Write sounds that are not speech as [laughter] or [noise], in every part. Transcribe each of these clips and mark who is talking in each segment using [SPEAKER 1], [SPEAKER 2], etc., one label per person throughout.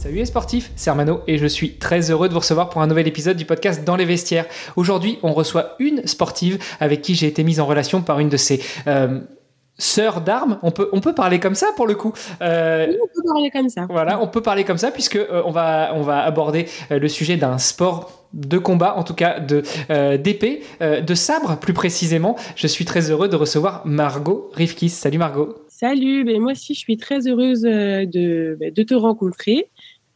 [SPEAKER 1] Salut les sportifs, c'est Armano et je suis très heureux de vous recevoir pour un nouvel épisode du podcast Dans les vestiaires. Aujourd'hui, on reçoit une sportive avec qui j'ai été mise en relation par une de ses euh, sœurs d'armes. On peut, on peut parler comme ça pour le coup.
[SPEAKER 2] Euh, oui, on peut parler comme ça.
[SPEAKER 1] Voilà, on peut parler comme ça puisque euh, on, va, on va aborder le sujet d'un sport de combat, en tout cas de d'épée, de sabre plus précisément. Je suis très heureux de recevoir Margot Rivkis. Salut Margot.
[SPEAKER 2] Salut, ben moi aussi je suis très heureuse de, ben, de te rencontrer.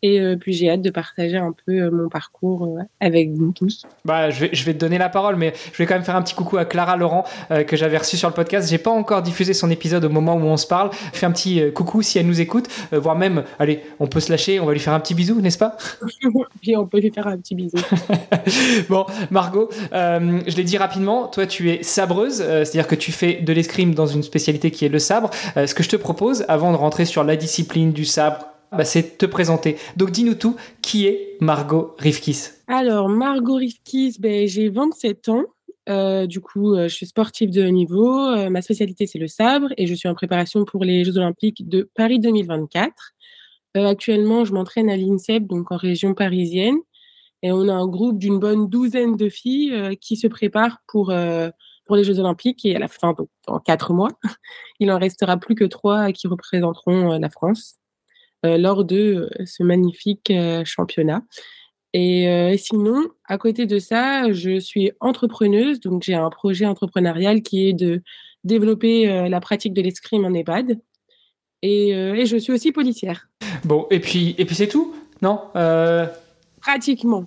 [SPEAKER 2] Et euh, puis j'ai hâte de partager un peu euh, mon parcours euh, avec vous tous.
[SPEAKER 1] Bah, je, vais, je vais te donner la parole, mais je vais quand même faire un petit coucou à Clara Laurent que j'avais reçu sur le podcast. J'ai pas encore diffusé son épisode au moment où on se parle. Fais un petit coucou si elle nous écoute, voire même, allez, on peut se lâcher, on va lui faire un petit bisou, n'est-ce pas? [laughs]
[SPEAKER 2] Puis on peut lui faire un petit bisou. [laughs]
[SPEAKER 1] bon, Margot, je l'ai dit rapidement, toi tu es sabreuse, c'est-à-dire que tu fais de l'escrime dans une spécialité qui est le sabre. ce que je te propose, avant de rentrer sur la discipline du sabre, bah, c'est te présenter. Donc dis-nous tout, qui est Margot Rivkis
[SPEAKER 2] Alors, Margot Rivkis, ben, j'ai 27 ans. Euh, du coup, euh, je suis sportive de haut niveau. Euh, ma spécialité, c'est le sabre et je suis en préparation pour les Jeux Olympiques de Paris 2024. actuellement, je m'entraîne à l'INSEP, donc en région parisienne. Et on a un groupe d'une bonne douzaine de filles qui se préparent pour, pour les Jeux Olympiques. Et à la fin, donc, en quatre mois, [laughs] il en restera plus que trois qui représenteront la France. Euh, lors de euh, ce magnifique euh, championnat. Et sinon, à côté de ça, je suis entrepreneuse, donc j'ai un projet entrepreneurial qui est de développer la pratique de l'escrime en EHPAD. Et, et, je suis aussi policière.
[SPEAKER 1] Bon, et puis, et puis c'est tout Non
[SPEAKER 2] Pratiquement.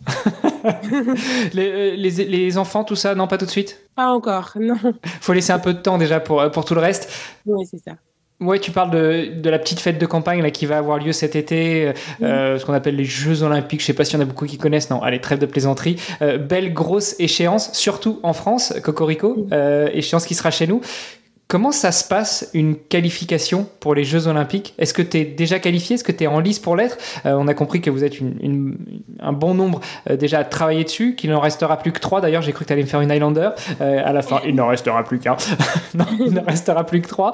[SPEAKER 2] [laughs]
[SPEAKER 1] les, les, les, enfants, tout ça, non, pas tout de suite?
[SPEAKER 2] Pas encore, non.
[SPEAKER 1] faut laisser un peu de temps déjà pour, pour tout le reste.
[SPEAKER 2] Oui, c'est ça.
[SPEAKER 1] Ouais, tu parles de, de, la petite fête de campagne là, qui va avoir lieu cet été, euh, ce qu'on appelle les Jeux Olympiques. Je sais pas s'il y en a beaucoup qui connaissent. Non, allez, trêve de plaisanterie. Euh, belle grosse échéance, surtout en France, Cocorico, euh, échéance qui sera chez nous. Comment ça se passe une qualification pour les Jeux Olympiques? Est-ce que tu es déjà qualifié? Est-ce que tu es en lice pour l'être? On a compris que vous êtes une, un bon nombre déjà à travailler dessus, qu'il n'en restera plus que trois. D'ailleurs, j'ai cru que tu allais me faire une Highlander. à la fin, il n'en restera plus qu'un. [laughs] non, il n'en restera plus que trois.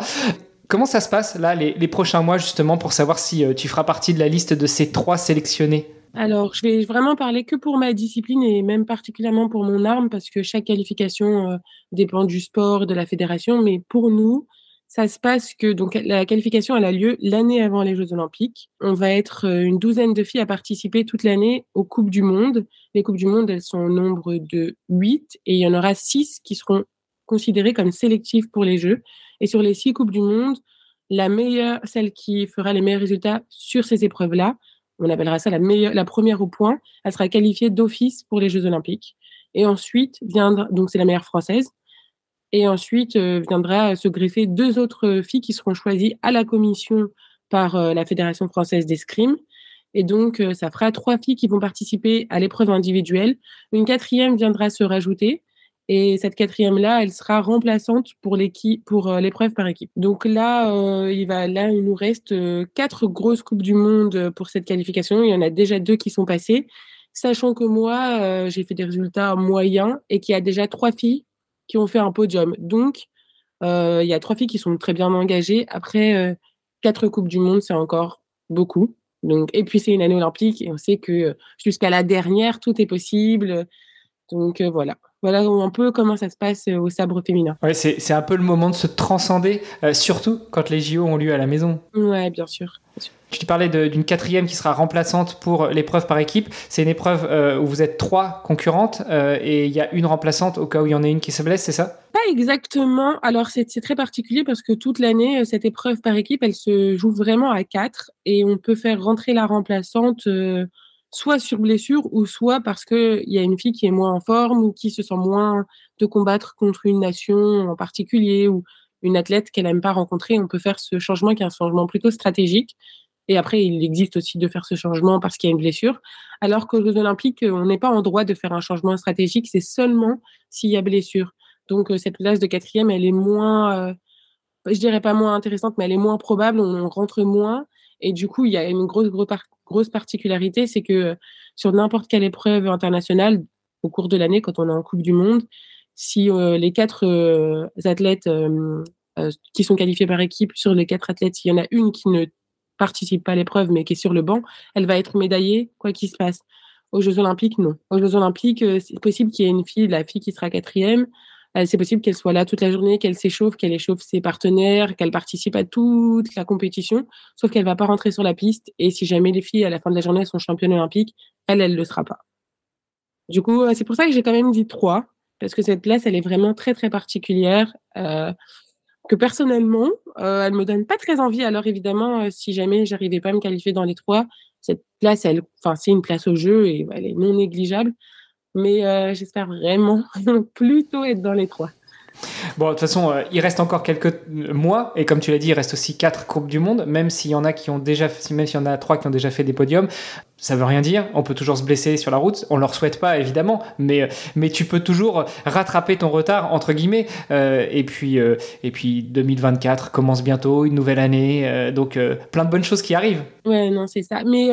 [SPEAKER 1] Comment ça se passe là les, prochains mois justement pour savoir si euh, tu feras partie de la liste de ces trois sélectionnés?
[SPEAKER 2] Alors, je vais vraiment parler que pour ma discipline et même particulièrement pour mon arme parce que chaque qualification euh, dépend du sport, de la fédération. Mais pour nous, ça se passe que donc la qualification elle a lieu l'année avant les Jeux Olympiques. On va être euh, une douzaine de filles à participer toute l'année aux Coupes du Monde. Les Coupes du Monde, elles sont au nombre de huit et il y en aura six qui seront considérées comme sélectives pour les Jeux. Et sur les six Coupes du Monde, la meilleure, celle qui fera les meilleurs résultats sur ces épreuves-là, on appellera ça la, meilleure, la première au point, elle sera qualifiée d'office pour les Jeux Olympiques. Et ensuite viendra, donc c'est la meilleure française, et ensuite euh, viendra se greffer deux autres filles qui seront choisies à la commission par euh, la Fédération française d'escrime. Et donc, ça fera trois filles qui vont participer à l'épreuve individuelle. Une quatrième viendra se rajouter. Et cette quatrième-là, elle sera remplaçante pour l'équipe, pour l'épreuve par équipe. Donc là, il va, là, il nous reste quatre grosses coupes du monde pour cette qualification. Il y en a déjà deux qui sont passées, sachant que moi, j'ai fait des résultats moyens et qu'il y a déjà trois filles qui ont fait un podium. Donc, il y a trois filles qui sont très bien engagées. Après, quatre coupes du monde, c'est encore beaucoup. Donc, et puis c'est une année olympique et on sait que jusqu'à la dernière, tout est possible. Donc voilà voilà un peu comment ça se passe euh, au sabre féminin.
[SPEAKER 1] Ouais, c'est un peu le moment de se transcender, euh, surtout quand les JO ont lieu à la maison.
[SPEAKER 2] Ouais, bien sûr.
[SPEAKER 1] Je te parlais d'une quatrième qui sera remplaçante pour l'épreuve par équipe. C'est une épreuve euh, où vous êtes trois concurrentes et il y a une remplaçante au cas où il y en a une qui se blesse, c'est ça?
[SPEAKER 2] Pas exactement. Alors c'est très particulier parce que toute l'année, cette épreuve par équipe, elle se joue vraiment à quatre et on peut faire rentrer la remplaçante soit sur blessure ou soit parce qu'il y a une fille qui est moins en forme ou qui se sent moins de combattre contre une nation en particulier ou une athlète qu'elle n'aime pas rencontrer. On peut faire ce changement qui est un changement plutôt stratégique. Et après, il existe aussi de faire ce changement parce qu'il y a une blessure. Alors qu'aux Jeux Olympiques, on n'est pas en droit de faire un changement stratégique, c'est seulement s'il y a blessure. Donc, euh, cette place de quatrième, elle est moins, euh, je dirais pas moins intéressante, mais elle est moins probable, on rentre moins. Et du coup, il y a une grosse, grosse, grosse particularité, c'est que sur n'importe quelle épreuve internationale, au cours de l'année, quand on est en Coupe du Monde, si euh, les quatre euh, athlètes euh, qui sont qualifiés par équipe, sur les quatre athlètes, il y en a une qui ne participe pas à l'épreuve, mais qui est sur le banc, elle va être médaillée, quoi qu'il se passe. Aux Jeux Olympiques, non. Aux Jeux Olympiques, c'est possible qu'il y ait une fille, la fille qui sera quatrième, c'est possible qu'elle soit là toute la journée, qu'elle s'échauffe, qu'elle échauffe ses partenaires, qu'elle participe à toute la compétition, sauf qu'elle va pas rentrer sur la piste. Et si jamais les filles, à la fin de la journée, sont championnes olympiques, elle, elle le sera pas. Du coup, euh, c'est pour ça que j'ai quand même dit trois, parce que cette place, elle est vraiment très, très particulière, euh, que personnellement, euh, elle me donne pas très envie. Alors évidemment, euh, si jamais j'arrivais pas à me qualifier dans les trois, cette place, elle, enfin, c'est une place au jeu et elle est non négligeable mais euh, j'espère vraiment [laughs] plutôt être dans les trois.
[SPEAKER 1] Bon, de toute façon, euh, il reste encore quelques mois, et comme tu l'as dit, il reste aussi quatre coupes du monde, même s'il y en a qui ont déjà, même s'il y en a trois qui ont déjà fait des podiums, ça veut rien dire. On peut toujours se blesser sur la route. On leur souhaite pas, évidemment, mais mais tu peux toujours rattraper ton retard entre guillemets. Euh, et puis et puis 2024 commence bientôt, une nouvelle année, donc plein de bonnes choses qui arrivent.
[SPEAKER 2] Ouais, non, c'est ça. Mais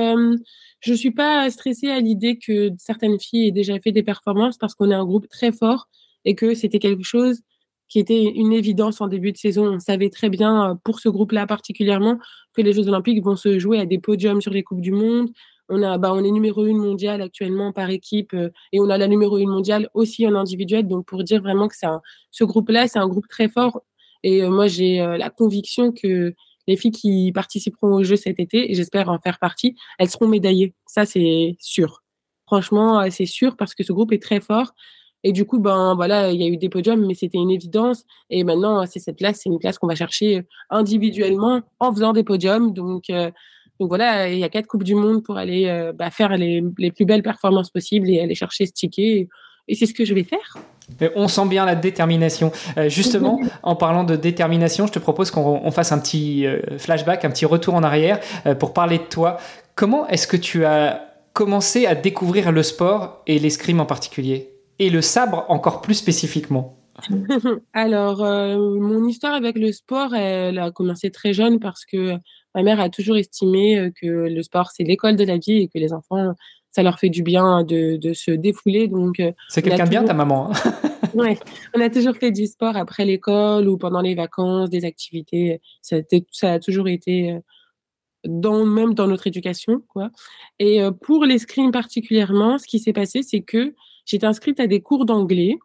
[SPEAKER 2] je suis pas stressée à l'idée que certaines filles aient déjà fait des performances parce qu'on est un groupe très fort et que c'était quelque chose qui était une évidence en début de saison. On savait très bien, euh, pour ce groupe-là particulièrement, que les Jeux Olympiques vont se jouer à des podiums sur les Coupes du Monde. On, a, bah, on est numéro une mondiale actuellement par équipe euh, et on a la numéro une mondiale aussi en individuel. Donc, pour dire vraiment que un, ce groupe-là, c'est un groupe très fort. Et euh, moi, j'ai la conviction que les filles qui participeront au jeu cet été, et j'espère en faire partie, elles seront médaillées. Ça, c'est sûr. Franchement, euh, c'est sûr parce que ce groupe est très fort. Et du coup, ben voilà, il y a eu des podiums, mais c'était une évidence. Et maintenant, c'est cette place, c'est une place qu'on va chercher individuellement en faisant des podiums. Donc, euh, donc voilà, il y a quatre coupes du monde pour aller euh, bah, faire les, plus belles performances possibles et aller chercher ce ticket. Et c'est ce que je vais faire.
[SPEAKER 1] On sent bien la détermination. Euh, justement, [laughs] en parlant de détermination, je te propose qu'on fasse un petit euh, flashback, un petit retour en arrière euh, pour parler de toi. Comment est-ce que tu as commencé à découvrir le sport et l'escrime en particulier? Et le sabre encore plus spécifiquement? [laughs]
[SPEAKER 2] Alors, mon histoire avec le sport, elle a commencé très jeune parce que ma mère a toujours estimé que le sport, c'est l'école de la vie et que les enfants ça leur fait du bien de, de se défouler. Donc,
[SPEAKER 1] euh, c'est quelqu'un de bien, ta maman.
[SPEAKER 2] Hein. [laughs] [laughs] ouais, on a toujours fait du sport après l'école ou pendant les vacances, des activités. Ça a, ça a toujours été euh, dans, même dans notre éducation, quoi. Et euh, pour l'escrime particulièrement, ce qui s'est passé, c'est que j'étais inscrite à des cours d'anglais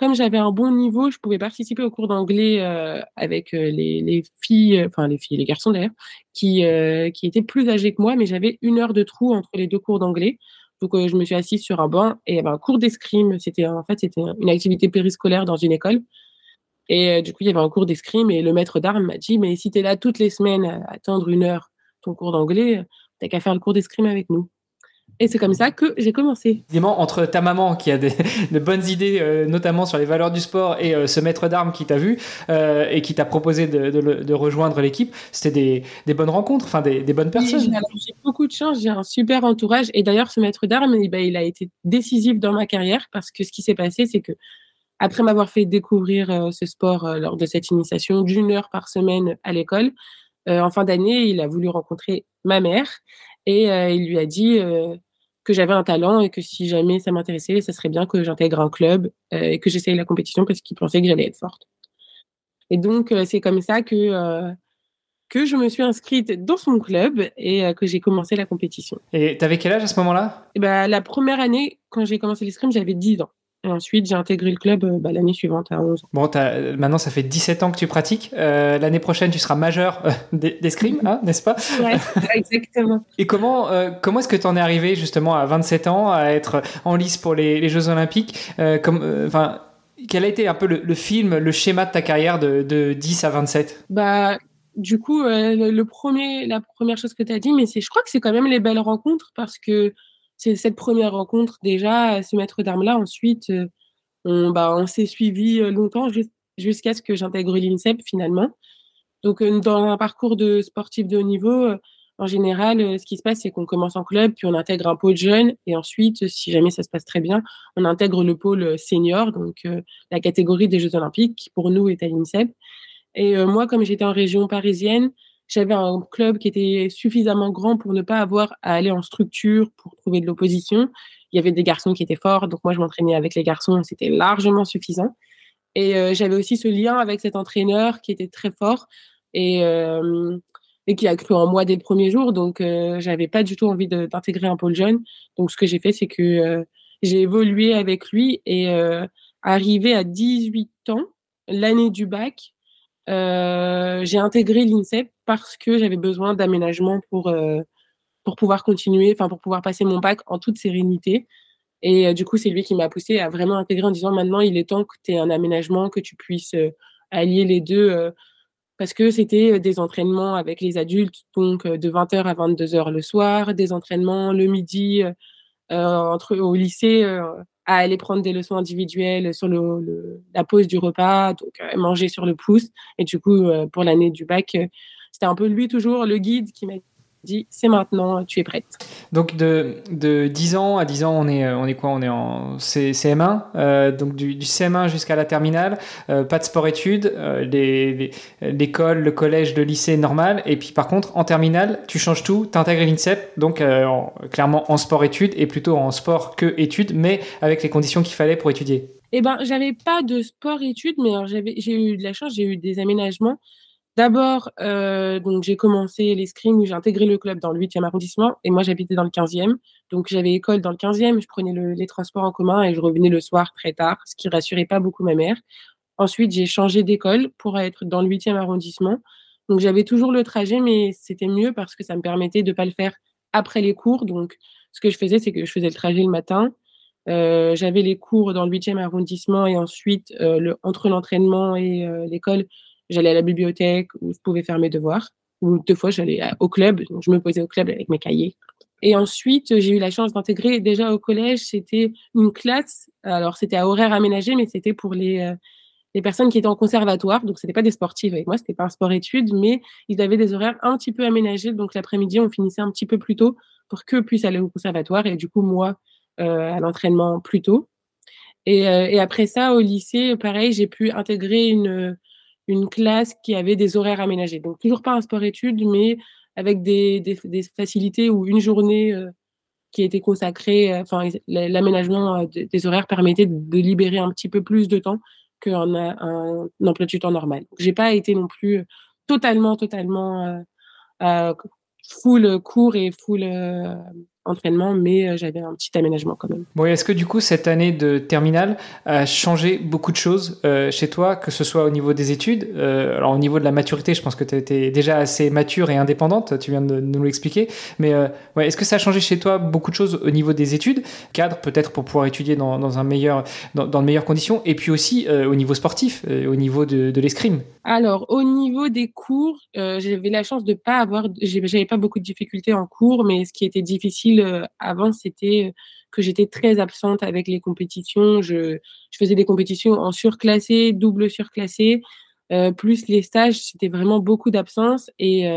[SPEAKER 2] comme j'avais un bon niveau, je pouvais participer au cours d'anglais euh, avec euh, les, les, filles, enfin les filles, les garçons d'ailleurs, qui, euh, qui étaient plus âgés que moi, mais j'avais une heure de trou entre les deux cours d'anglais. Donc je me suis assise sur un banc et il y avait un cours d'escrime. C'était en fait c'était une activité périscolaire dans une école. Et du coup il y avait un cours d'escrime et le maître d'armes m'a dit mais si tu es là toutes les semaines à attendre une heure ton cours d'anglais, t'as qu'à faire le cours d'escrime avec nous. Et c'est comme ça que j'ai commencé.
[SPEAKER 1] Évidemment, entre ta maman qui a des, [laughs] de bonnes idées, euh, notamment sur les valeurs du sport, et euh, ce maître d'armes qui t'a vu euh, et qui t'a proposé de, de, rejoindre l'équipe, c'était des, des, bonnes rencontres, enfin des, des bonnes personnes.
[SPEAKER 2] j'ai beaucoup de chance, j'ai un super entourage. Et d'ailleurs, ce maître d'armes, eh ben, il a été décisif dans ma carrière parce que ce qui s'est passé, c'est que après m'avoir fait découvrir ce sport lors de cette initiation d'une heure par semaine à l'école, en fin d'année, il a voulu rencontrer ma mère et il lui a dit que j'avais un talent et que si jamais ça m'intéressait, ça serait bien que j'intègre un club euh, et que j'essaye la compétition parce qu'il pensait que j'allais être forte. Et donc, euh, c'est comme ça que, euh, que je me suis inscrite dans son club et que j'ai commencé la compétition.
[SPEAKER 1] Et tu avais quel âge à ce moment-là?
[SPEAKER 2] Ben, La première année, quand j'ai commencé l'escrime, j'avais 10 ans. Et ensuite, j'ai intégré le club euh, bah, l'année suivante à 11 ans.
[SPEAKER 1] Bon, maintenant, ça fait 17 ans que tu pratiques. Euh, l'année prochaine, tu seras majeur euh, d'escrime, hein, n'est-ce pas?
[SPEAKER 2] Oui, [laughs] exactement.
[SPEAKER 1] Et comment, comment est-ce que tu en es arrivé justement à 27 ans à être en lice pour les, Jeux Olympiques? Comme, enfin, Quel a été un peu le, film, le schéma de ta carrière de, de 10 à 27
[SPEAKER 2] bah, Du coup, le, premier, la première chose que tu as dit, mais je crois que c'est quand même les belles rencontres parce que c'est cette première rencontre déjà, ce maître d'armes-là. Ensuite, euh, on, bah, on s'est suivi euh, longtemps jusqu'à ce que j'intègre l'INSEP finalement. Donc, euh, dans un parcours de sportif de haut niveau, en général, ce qui se passe, c'est qu'on commence en club, puis on intègre un pôle jeune, et ensuite, si jamais ça se passe très bien, on intègre le pôle senior, donc la catégorie des Jeux Olympiques, qui pour nous est à l'INSEP. Et moi, comme j'étais en région parisienne, j'avais un club qui était suffisamment grand pour ne pas avoir à aller en structure pour trouver de l'opposition. Il y avait des garçons qui étaient forts, donc moi je m'entraînais avec les garçons, c'était largement suffisant. Et euh, j'avais aussi ce lien avec cet entraîneur qui était très fort et, euh, et qui a cru en moi dès le premier jour. Donc euh, j'avais pas du tout envie d'intégrer un pôle jeune. Donc ce que j'ai fait, c'est que euh, j'ai évolué avec lui et arrivé à 18 ans, l'année du bac, j'ai intégré l'INSEP parce que j'avais besoin d'aménagement pour, euh, pour pouvoir continuer, enfin pour pouvoir passer mon bac en toute sérénité. Et euh, du coup, c'est lui qui m'a poussé à vraiment intégrer en disant maintenant, il est temps que tu aies un aménagement, que tu puisses allier les deux. parce que c'était des entraînements avec les adultes, donc de 20h à 22h le soir, des entraînements le midi entre, au lycée à aller prendre des leçons individuelles sur le, la pause du repas, donc euh, manger sur le pouce. Et du coup, euh, pour l'année du bac, euh, c'était un peu lui toujours, le guide, qui m'a dit c'est maintenant, tu es prête.
[SPEAKER 1] Donc de, de 10 ans à 10 ans, on est, on est quoi? On est en CM1, euh, donc du, du CM1 jusqu'à la terminale, euh, pas de sport-études, euh, l'école, le collège, le lycée normal, et puis par contre en terminale, tu changes tout, tu intègres l'INSEP, donc clairement en sport-études et plutôt en sport que études, mais avec les conditions qu'il fallait pour étudier.
[SPEAKER 2] Eh ben, j'avais pas de sport-études, mais j'ai eu de la chance, j'ai eu des aménagements. D'abord, euh, donc j'ai commencé l'escrime, j'ai intégré le club dans le 8e arrondissement et moi j'habitais dans le 15e. Donc j'avais école dans le 15e, je prenais les transports en commun et je revenais le soir très tard, ce qui rassurait pas beaucoup ma mère. Ensuite, j'ai changé d'école pour être dans le 8e arrondissement. Donc j'avais toujours le trajet, mais c'était mieux parce que ça me permettait de pas le faire après les cours. Donc ce que je faisais, c'est que je faisais le trajet le matin. Euh, j'avais les cours dans le 8e arrondissement et ensuite, euh, entre l'entraînement et l'école, j'allais à la bibliothèque où je pouvais faire mes devoirs. Ou deux fois, j'allais au club. Donc, je me posais au club avec mes cahiers. Et ensuite, j'ai eu la chance d'intégrer déjà au collège, c'était une classe. Alors, c'était à horaire aménagé, mais c'était pour les, euh, les personnes qui étaient en conservatoire. Donc, c'était pas des sportives avec moi, c'était pas un sport-études, mais ils avaient des horaires un petit peu aménagés. Donc, l'après-midi, on finissait un petit peu plus tôt pour qu'eux puissent aller au conservatoire. Et du coup, moi, euh, à l'entraînement plus tôt. Euh, et après ça, au lycée, pareil, j'ai pu intégrer une, une classe qui avait des horaires aménagés. Donc, toujours pas un sport-études, mais avec des, facilités ou une journée euh, qui était consacrée, euh, enfin, l'aménagement euh, des horaires permettait de, libérer un petit peu plus de temps qu'un un, emploi du temps normal. J'ai pas été non plus totalement, totalement full cours et full entraînement, mais euh, j'avais un petit aménagement quand même.
[SPEAKER 1] Bon, est-ce que du coup, cette année de terminale a changé beaucoup de choses euh, chez toi, que ce soit au niveau des études euh, Alors, au niveau de la maturité, je pense que tu étais déjà assez mature et indépendante, tu viens de, nous l'expliquer. Mais ouais, est-ce que ça a changé chez toi beaucoup de choses au niveau des études Cadre, peut-être pour pouvoir étudier dans, dans un meilleur, dans, dans, de meilleures conditions, et puis aussi au niveau sportif, au niveau de, de l'escrime?
[SPEAKER 2] Alors, au niveau des cours, j'avais la chance de pas avoir, j'avais pas beaucoup de difficultés en cours, mais ce qui était difficile, difficile avant, c'était que j'étais très absente avec les compétitions. Je, je faisais des compétitions en surclassé, double surclassé, plus les stages, c'était vraiment beaucoup d'absence. Et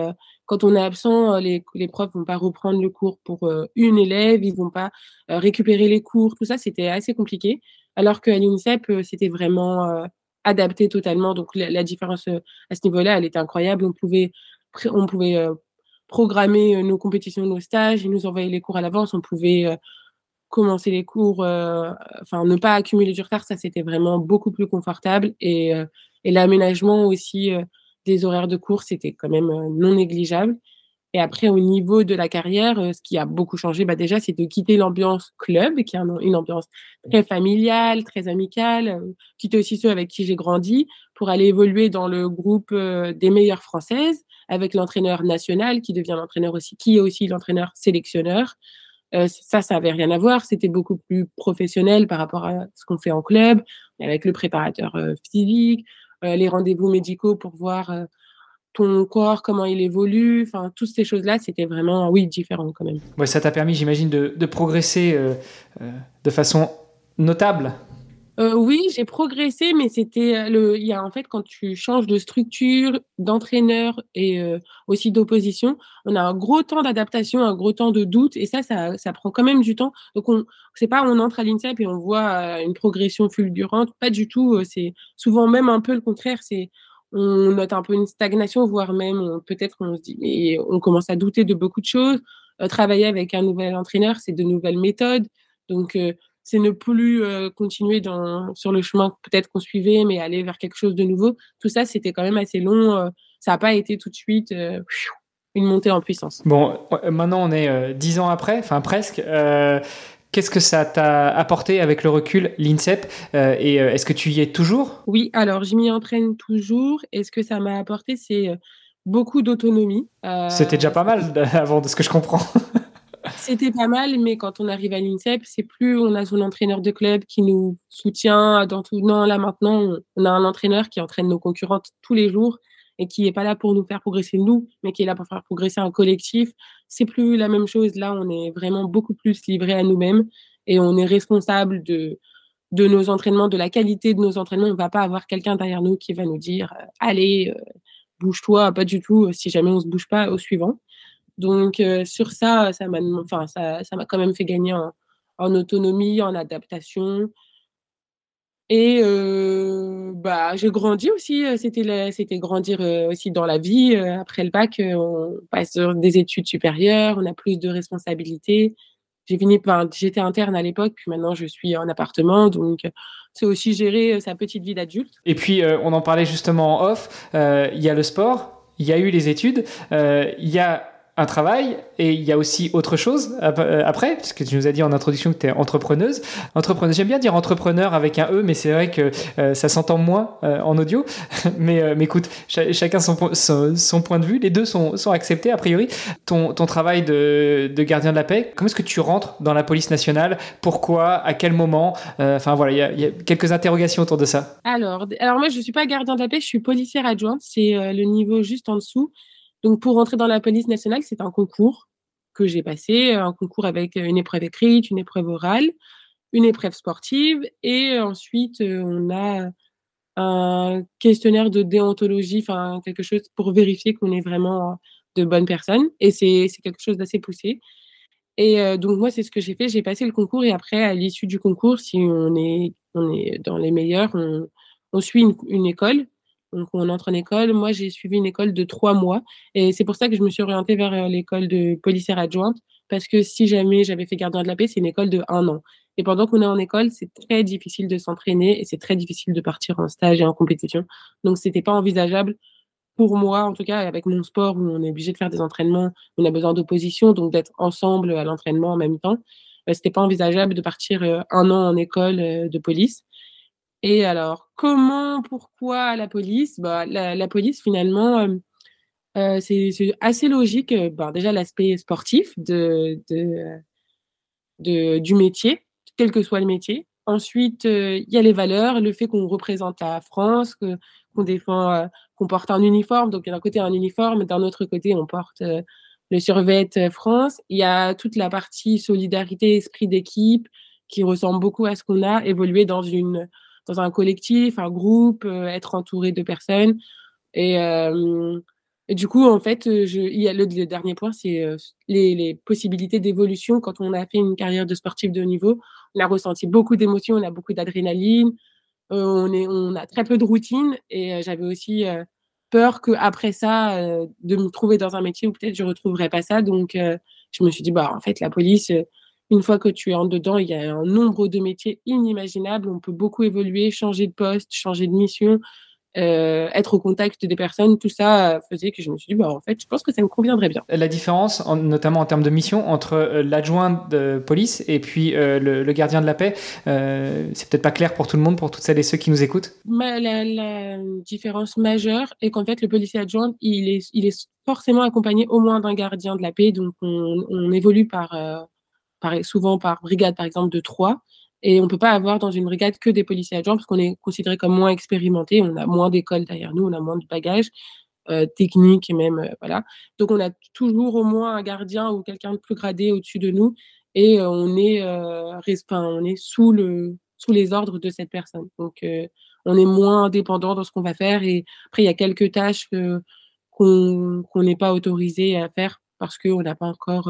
[SPEAKER 2] quand on est absent, les, les profs vont pas reprendre le cours pour une élève, ils vont pas récupérer les cours, tout ça, c'était assez compliqué. Alors qu'à l'INSEP, c'était vraiment adapté totalement. Donc la, différence à ce niveau-là, elle était incroyable. On pouvait, on pouvait programmer nos compétitions, nos stages, ils nous envoyaient les cours à l'avance, on pouvait commencer les cours, enfin ne pas accumuler du retard, ça c'était vraiment beaucoup plus confortable et, et l'aménagement aussi des horaires de cours, c'était quand même non négligeable. Et après, au niveau de la carrière, ce qui a beaucoup changé, bah déjà, c'est de quitter l'ambiance club, qui est une ambiance très familiale, très amicale, quitter aussi ceux avec qui j'ai grandi, pour aller évoluer dans le groupe des meilleures françaises, avec l'entraîneur national, qui devient l'entraîneur aussi, qui est aussi l'entraîneur sélectionneur. ça, ça avait rien à voir. C'était beaucoup plus professionnel par rapport à ce qu'on fait en club, avec le préparateur physique, les rendez-vous médicaux pour voir ton corps, comment il évolue, enfin, toutes ces choses-là, c'était vraiment, oui, différent quand même.
[SPEAKER 1] Ça t'a permis, j'imagine, de, progresser euh, euh, de façon notable
[SPEAKER 2] euh, Oui, j'ai progressé, mais c'était le. Il y a en fait, quand tu changes de structure, d'entraîneur et aussi d'opposition, on a un gros temps d'adaptation, un gros temps de doute, et ça, ça, prend quand même du temps. Donc, on, c'est pas on entre à l'INSEP et on voit une progression fulgurante, pas du tout. C'est souvent même un peu le contraire. C'est on note un peu une stagnation, voire même peut-être on se dit, mais on commence à douter de beaucoup de choses. Euh, travailler avec un nouvel entraîneur, c'est de nouvelles méthodes. Donc, euh, c'est ne plus euh, continuer dans, sur le chemin peut-être qu'on suivait, mais aller vers quelque chose de nouveau. Tout ça, c'était quand même assez long. ça n'a pas été tout de suite une montée en puissance.
[SPEAKER 1] Bon, maintenant on est dix ans après, enfin presque. Qu'est-ce que ça t'a apporté avec le recul, l'INSEP euh, Et euh, est-ce que tu y es toujours?
[SPEAKER 2] Oui, alors je m'y entraîne toujours. Et ce que ça m'a apporté, c'est euh, beaucoup d'autonomie.
[SPEAKER 1] C'était déjà pas mal [laughs] avant de ce que je comprends.
[SPEAKER 2] C'était pas mal, mais quand on arrive à l'INSEP, c'est plus on a son entraîneur de club qui nous soutient dans tout. Non, là maintenant, on a un entraîneur qui entraîne nos concurrentes tous les jours et qui n'est pas là pour nous faire progresser nous, mais qui est là pour faire progresser un collectif. C'est plus la même chose. Là, on est vraiment beaucoup plus livré à nous-mêmes et on est responsable de, de nos entraînements, de la qualité de nos entraînements. On ne va pas avoir quelqu'un derrière nous qui va nous dire euh, allez, euh, bouge-toi, pas du tout, si jamais on ne se bouge pas au suivant. Donc, euh, sur ça, ça m'a enfin, ça, ça quand même fait gagner en, autonomie, en adaptation. Et euh, bah, j'ai grandi aussi. Euh, c'était c'était grandir aussi dans la vie. Après le bac, on passe sur des études supérieures, on a plus de responsabilités. J'ai fini j'étais interne à l'époque, puis maintenant je suis en appartement, donc c'est aussi gérer sa petite vie d'adulte.
[SPEAKER 1] Et puis on en parlait justement en off. Il y a le sport, il y a eu les études, il y a un travail et il y a aussi autre chose euh, après, puisque tu nous as dit en introduction que tu es entrepreneuse. Entrepreneuse, j'aime bien dire entrepreneur avec un E, mais c'est vrai que euh, ça s'entend moins euh, en audio. [laughs] mais, mais écoute, chacun son, son, point de vue, les deux sont, sont acceptés a priori. Ton, ton travail de, de, gardien de la paix, comment est-ce que tu rentres dans la police nationale? Pourquoi? À quel moment? Enfin voilà, il y, a, quelques interrogations autour de ça.
[SPEAKER 2] Alors, alors moi, je ne suis pas gardien de la paix, je suis policière adjointe, c'est le niveau juste en dessous. Donc, pour rentrer dans la police nationale, c'est un concours que j'ai passé, un concours avec une épreuve écrite, une épreuve orale, une épreuve sportive, et ensuite, euh, on a un questionnaire de déontologie, enfin, quelque chose pour vérifier qu'on est vraiment de bonnes personnes, et c'est quelque chose d'assez poussé. Et euh, donc, moi, c'est ce que j'ai fait. J'ai passé le concours, et après, à l'issue du concours, si on est, on est dans les meilleurs, on, suit une école donc, on entre en école. Moi, j'ai suivi une école de trois mois. Et c'est pour ça que je me suis orientée vers euh, l'école de policière adjointe. Parce que si jamais j'avais fait gardien de la paix, c'est une école de un an. Et pendant qu'on est en école, c'est très difficile de s'entraîner et c'est très difficile de partir en stage et en compétition. Donc, c'était pas envisageable pour moi, en tout cas, avec mon sport où on est obligé de faire des entraînements, on a besoin d'opposition, donc d'être ensemble à l'entraînement en même temps. Euh, c'était pas envisageable de partir euh, un an en école de police. Et alors, comment, pourquoi la police? Bah, la, police, finalement, euh, euh, c'est assez logique. Bah, déjà, l'aspect sportif de, de, du métier, quel que soit le métier. Ensuite, il y a les valeurs, le fait qu'on représente la France, qu'on défend, qu'on porte un uniforme. Donc, d'un côté, un uniforme, d'un autre côté, on porte le Survet France. Il y a toute la partie solidarité, esprit d'équipe qui ressemble beaucoup à ce qu'on a évolué dans une dans un collectif, un groupe, être entouré de personnes. Et, et du coup, en fait, je, y a le, dernier point, c'est les, les, possibilités d'évolution. Quand on a fait une carrière de sportif de haut niveau, on a ressenti beaucoup d'émotions, on a beaucoup d'adrénaline, on, on a très peu de routine. Et j'avais aussi peur qu'après ça, de me trouver dans un métier où peut-être je ne retrouverais pas ça. Donc, je me suis dit, bah, en fait, la police, une fois que tu es en dedans, il y a un nombre de métiers inimaginables. On peut beaucoup évoluer, changer de poste, changer de mission. Euh, être au contact des personnes, tout ça faisait que je me suis dit, bah, en fait, je pense que ça me conviendrait bien.
[SPEAKER 1] La différence, notamment en termes de mission, entre euh, l'adjoint de police et puis euh, le, gardien de la paix, c'est peut-être pas clair pour tout le monde, pour toutes celles et ceux qui nous écoutent
[SPEAKER 2] la, différence majeure est qu'en fait, le policier adjoint, il est, il est forcément accompagné au moins d'un gardien de la paix, donc on, on évolue par, souvent par brigade, par exemple, de trois. Et on ne peut pas avoir dans une brigade que des policiers adjoints parce qu'on est considéré comme moins expérimenté, on a moins d'écoles derrière nous, on a moins de bagages euh, techniques et même, euh, voilà. Donc on a toujours au moins un gardien ou quelqu'un de plus gradé au-dessus de nous et euh, on, est, on est sous, le, sous les ordres de cette personne. Donc on est moins indépendant dans ce qu'on va faire et après il y a quelques tâches qu'on n'est pas autorisé à faire parce qu'on n'a pas encore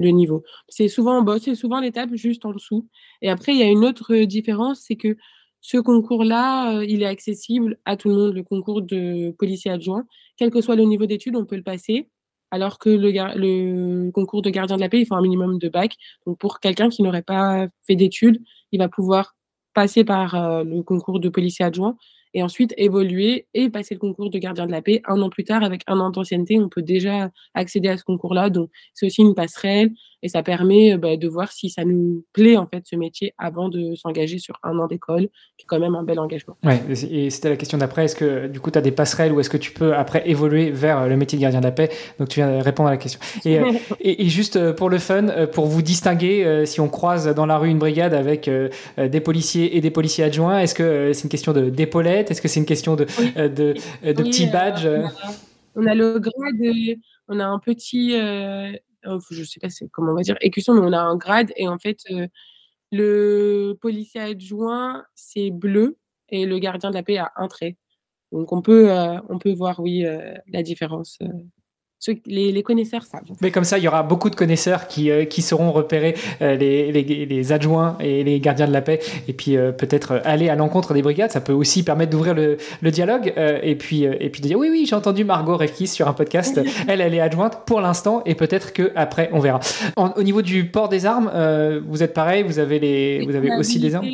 [SPEAKER 2] le niveau. C'est souvent, bah, c'est souvent l'étape juste en dessous. Et après, il y a une autre différence, c'est que ce concours-là, il est accessible à tout le monde, le concours de policier adjoint. Quel que soit le niveau d'études, on peut le passer. Alors que le, le, concours de gardien de la paix, il faut un minimum de bac. Donc pour quelqu'un qui n'aurait pas fait d'études, il va pouvoir passer par le concours de policier adjoint et ensuite évoluer et passer le concours de gardien de la paix. Un an plus tard, avec un an d'ancienneté, on peut déjà accéder à ce concours-là. Donc, c'est aussi une passerelle et ça permet bah, de voir si ça nous plaît, en fait, ce métier avant de s'engager sur un an d'école, qui est quand même un bel engagement.
[SPEAKER 1] Ouais, et c'était la question d'après. Est-ce que, du coup, tu as des passerelles ou est-ce que tu peux après évoluer vers le métier de gardien de la paix? Donc, tu viens de répondre à la question. [laughs] Et, euh, et, juste euh, pour le fun, euh, pour vous distinguer, si on croise dans la rue une brigade avec des policiers et des policiers adjoints, est-ce que c'est une question d'épaulette? Est-ce que c'est une question de, euh, de, euh, de petits euh, badges
[SPEAKER 2] on a, le grade, on a un petit, oh, je ne sais pas comment on va dire, écusson, mais on a un grade et en fait, le policier adjoint, c'est bleu et le gardien de la paix a un trait. Donc on peut, on peut voir, oui, la différence les, connaisseurs savent.
[SPEAKER 1] Mais comme ça, il y aura beaucoup de connaisseurs qui, euh, qui sauront repérer euh, les, les, adjoints et les gardiens de la paix, et puis euh, peut-être aller à l'encontre des brigades. Ça peut aussi permettre d'ouvrir le, le, dialogue, et, puis, et puis de dire oui, oui, j'ai entendu Margot Refkis sur un podcast. [laughs] elle, elle est adjointe pour l'instant, et peut-être qu'après, on verra. au niveau du port des armes, vous êtes pareil, vous avez, les, vous avez aussi des armes?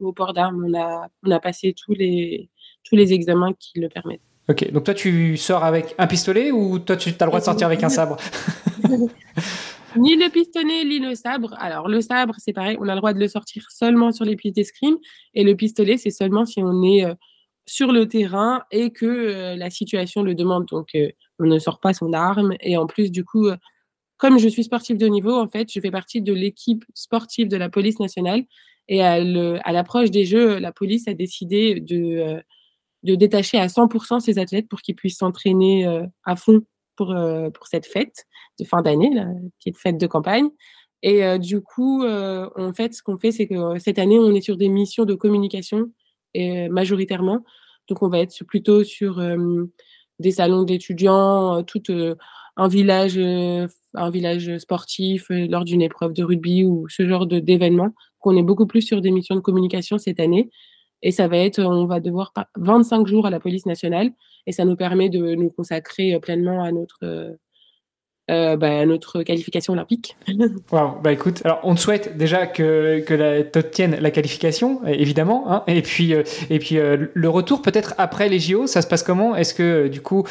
[SPEAKER 2] Au port d'armes, on a, on a passé tous les, tous les examens qui le permettent.
[SPEAKER 1] Ok, donc toi tu sors avec un pistolet ou toi tu as le droit de sortir avec un sabre? [laughs]
[SPEAKER 2] Ni le pistolet, ni le sabre. Alors le sabre, c'est pareil, on a le droit de le sortir seulement sur les pistes d'escrime et le pistolet, c'est seulement si on est euh, sur le terrain et que euh, la situation le demande. Donc euh, on ne sort pas son arme et en plus du coup, comme je suis sportive de niveau, en fait, je fais partie de l'équipe sportive de la police nationale et à l'approche des Jeux, la police a décidé de de détacher à 100% ces athlètes pour qu'ils puissent s'entraîner euh, à fond pour, euh, pour cette fête de fin d'année, la petite fête de campagne. Et euh, du coup, en fait, ce qu'on fait, c'est que cette année, on est sur des missions de communication et, majoritairement. Donc, on va être plutôt sur des salons d'étudiants, tout un village, un village sportif lors d'une épreuve de rugby ou ce genre d'événement. qu'on est beaucoup plus sur des missions de communication cette année. Et ça va être, on va devoir 25 jours à la police nationale. Et ça nous permet de nous consacrer euh, pleinement à notre, euh, euh, bah, notre qualification olympique. [laughs]
[SPEAKER 1] Wow, bah écoute, alors on te souhaite déjà que, que la, t'obtiennes la qualification, évidemment, hein, et puis, et puis le retour peut-être après les JO, ça se passe comment? Est-ce que du coup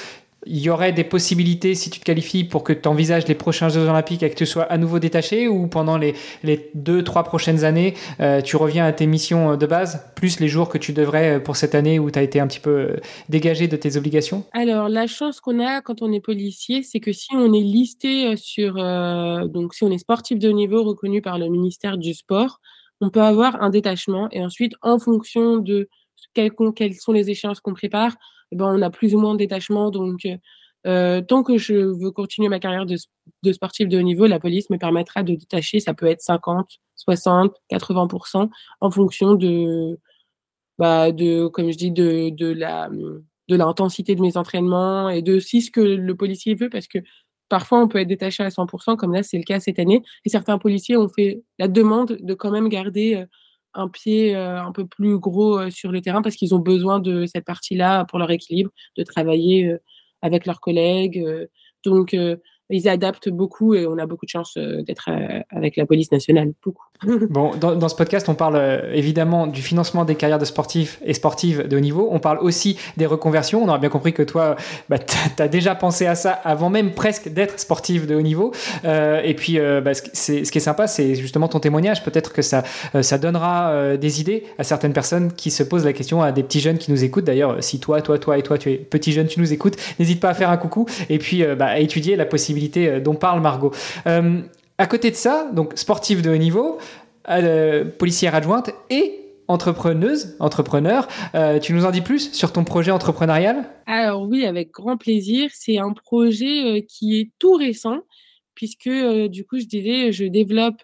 [SPEAKER 1] il y aurait des possibilités, si tu te qualifies, pour que tu envisages les prochains Jeux Olympiques et que tu sois à nouveau détaché ou pendant les, les deux, trois prochaines années, euh, tu reviens à tes missions euh, de base, plus les jours que tu devrais euh, pour cette année où tu as été un petit peu dégagé de tes obligations?
[SPEAKER 2] Alors, la chance qu'on a quand on est policier, c'est que si on est listé sur. donc, si on est sportif de haut niveau reconnu par le ministère du Sport, on peut avoir un détachement et ensuite, en fonction de quelles sont les échéances qu'on prépare, ben, on a plus ou moins de détachement. Donc, euh, tant que je veux continuer ma carrière de, sportif de haut niveau, la police me permettra de détacher, ça peut être 50, 60, 80% en fonction de, bah, de comme je dis, de, la de l'intensité de mes entraînements et de si ce que le policier veut, parce que parfois on peut être détaché à 100%, comme là c'est le cas cette année, et certains policiers ont fait la demande de quand même garder un pied un peu plus gros sur le terrain parce qu'ils ont besoin de cette partie-là pour leur équilibre, de travailler avec leurs collègues. donc ils adaptent beaucoup et on a beaucoup de chance euh, d'être euh, avec la police nationale. Beaucoup. [laughs]
[SPEAKER 1] bon, dans, ce podcast, on parle euh, évidemment du financement des carrières de sportifs et sportives de haut niveau. On parle aussi des reconversions. On aura bien compris que toi, [laughs] bah, tu as déjà pensé à ça avant même presque d'être sportif de haut niveau. et puis, bah, ce, qui est sympa, c'est justement ton témoignage. Peut-être que ça, ça donnera des idées à certaines personnes qui se posent la question, à des petits jeunes qui nous écoutent. D'ailleurs, si toi, toi, toi et toi, tu es petit jeune, tu nous écoutes, n'hésite pas à faire un coucou et puis bah, à étudier la possibilité euh, dont parle Margot. Euh, à côté de ça, donc sportive de haut niveau, euh, policière adjointe et entrepreneuse, entrepreneur. tu nous en dis plus sur ton projet entrepreneurial?
[SPEAKER 2] Alors oui, avec grand plaisir. C'est un projet qui est tout récent puisque du coup, je disais, je développe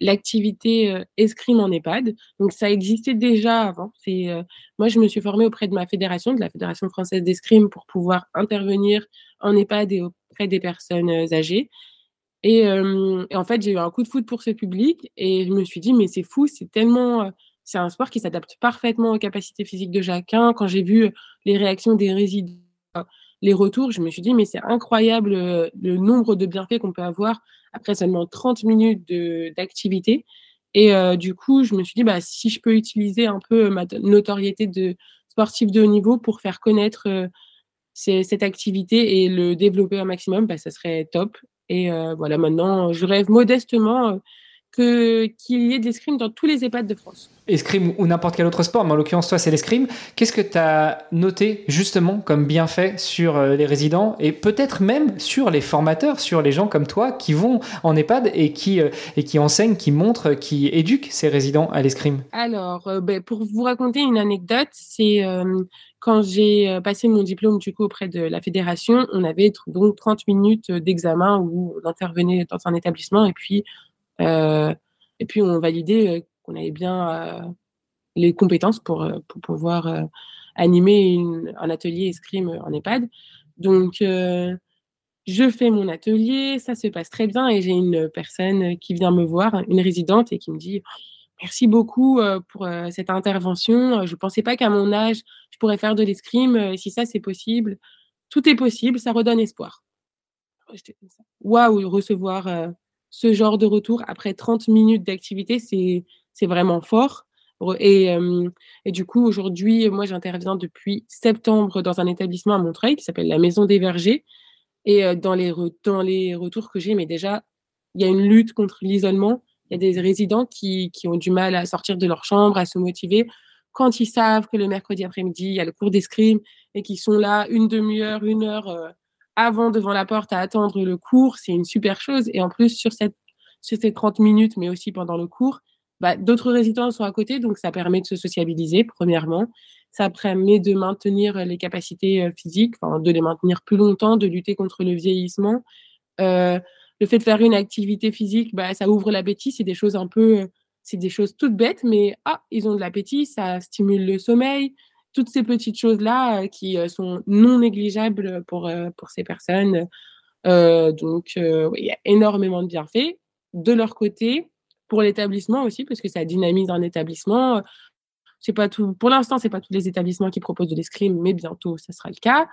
[SPEAKER 2] l'activité escrime en EHPAD. Donc ça existait déjà avant. C'est moi, je me suis formée auprès de ma fédération, de la Fédération française d'escrime, pour pouvoir intervenir en EHPAD et près des personnes âgées. Et, en fait, j'ai eu un coup de foot pour ce public et je me suis dit, mais c'est fou, c'est tellement. c'est un sport qui s'adapte parfaitement aux capacités physiques de chacun. Quand j'ai vu les réactions des résidents, les retours, je me suis dit, mais c'est incroyable le nombre de bienfaits qu'on peut avoir après seulement 30 minutes d'activité. Et du coup, je me suis dit, bah, si je peux utiliser un peu ma notoriété de sportif de haut niveau pour faire connaître cette activité et le développer au maximum, bah, ça serait top. Et euh, voilà, maintenant, je rêve modestement euh, que qu'il y ait de l'escrime dans tous les EHPAD de France.
[SPEAKER 1] Escrime ou n'importe quel autre sport, mais en l'occurrence, toi, c'est l'escrime. Qu'est-ce que tu as noté justement comme bienfait sur euh, les résidents et peut-être même sur les formateurs, sur les gens comme toi qui vont en EHPAD et qui, et qui enseignent, qui montrent, qui éduquent ces résidents à l'escrime?
[SPEAKER 2] Alors, ben, pour vous raconter une anecdote, c'est quand j'ai euh, passé mon diplôme du coup auprès de la fédération, on avait donc 30 minutes euh, d'examen où on intervenait dans un établissement et puis, euh, et puis on validait qu'on avait bien les compétences pour, pour pouvoir animer un atelier escrime en EHPAD. Donc, je fais mon atelier, ça se passe très bien et j'ai une personne qui vient me voir, une résidente, et qui me dit Merci beaucoup pour cette intervention. Je ne pensais pas qu'à mon âge, je pourrais faire de l'escrime. Si ça, c'est possible, tout est possible. Ça redonne espoir. Waouh, recevoir ce genre de retour après 30 minutes d'activité, c'est vraiment fort. Et, du coup, aujourd'hui, moi, j'interviens depuis septembre dans un établissement à Montreuil qui s'appelle la Maison des Vergers. Et dans les, dans les retours que j'ai, mais déjà, il y a une lutte contre l'isolement y a des résidents qui, qui, ont du mal à sortir de leur chambre, à se motiver. Quand ils savent que le mercredi après-midi, il y a le cours d'escrime et qu'ils sont là une demi-heure, une heure euh, avant devant la porte à attendre le cours, c'est une super chose. Et en plus, sur, cette, sur ces 30 minutes, mais aussi pendant le cours, bah, d'autres résidents sont à côté, donc ça permet de se sociabiliser, premièrement. Ça permet de maintenir les capacités euh, physiques, de les maintenir plus longtemps, de lutter contre le vieillissement. Euh, le fait de faire une activité physique, bah, ça ouvre l'appétit. C'est des choses un peu, euh, c'est des choses toutes bêtes, mais ah, ils ont de l'appétit, ça stimule le sommeil. Toutes ces petites choses-là euh, qui euh, sont non négligeables pour, pour ces personnes. donc, il y a énormément de bienfaits. De leur côté, pour l'établissement aussi, parce que ça dynamise un établissement. C'est pas tout, pour l'instant, c'est pas tous les établissements qui proposent de l'escrime, mais bientôt, ça sera le cas.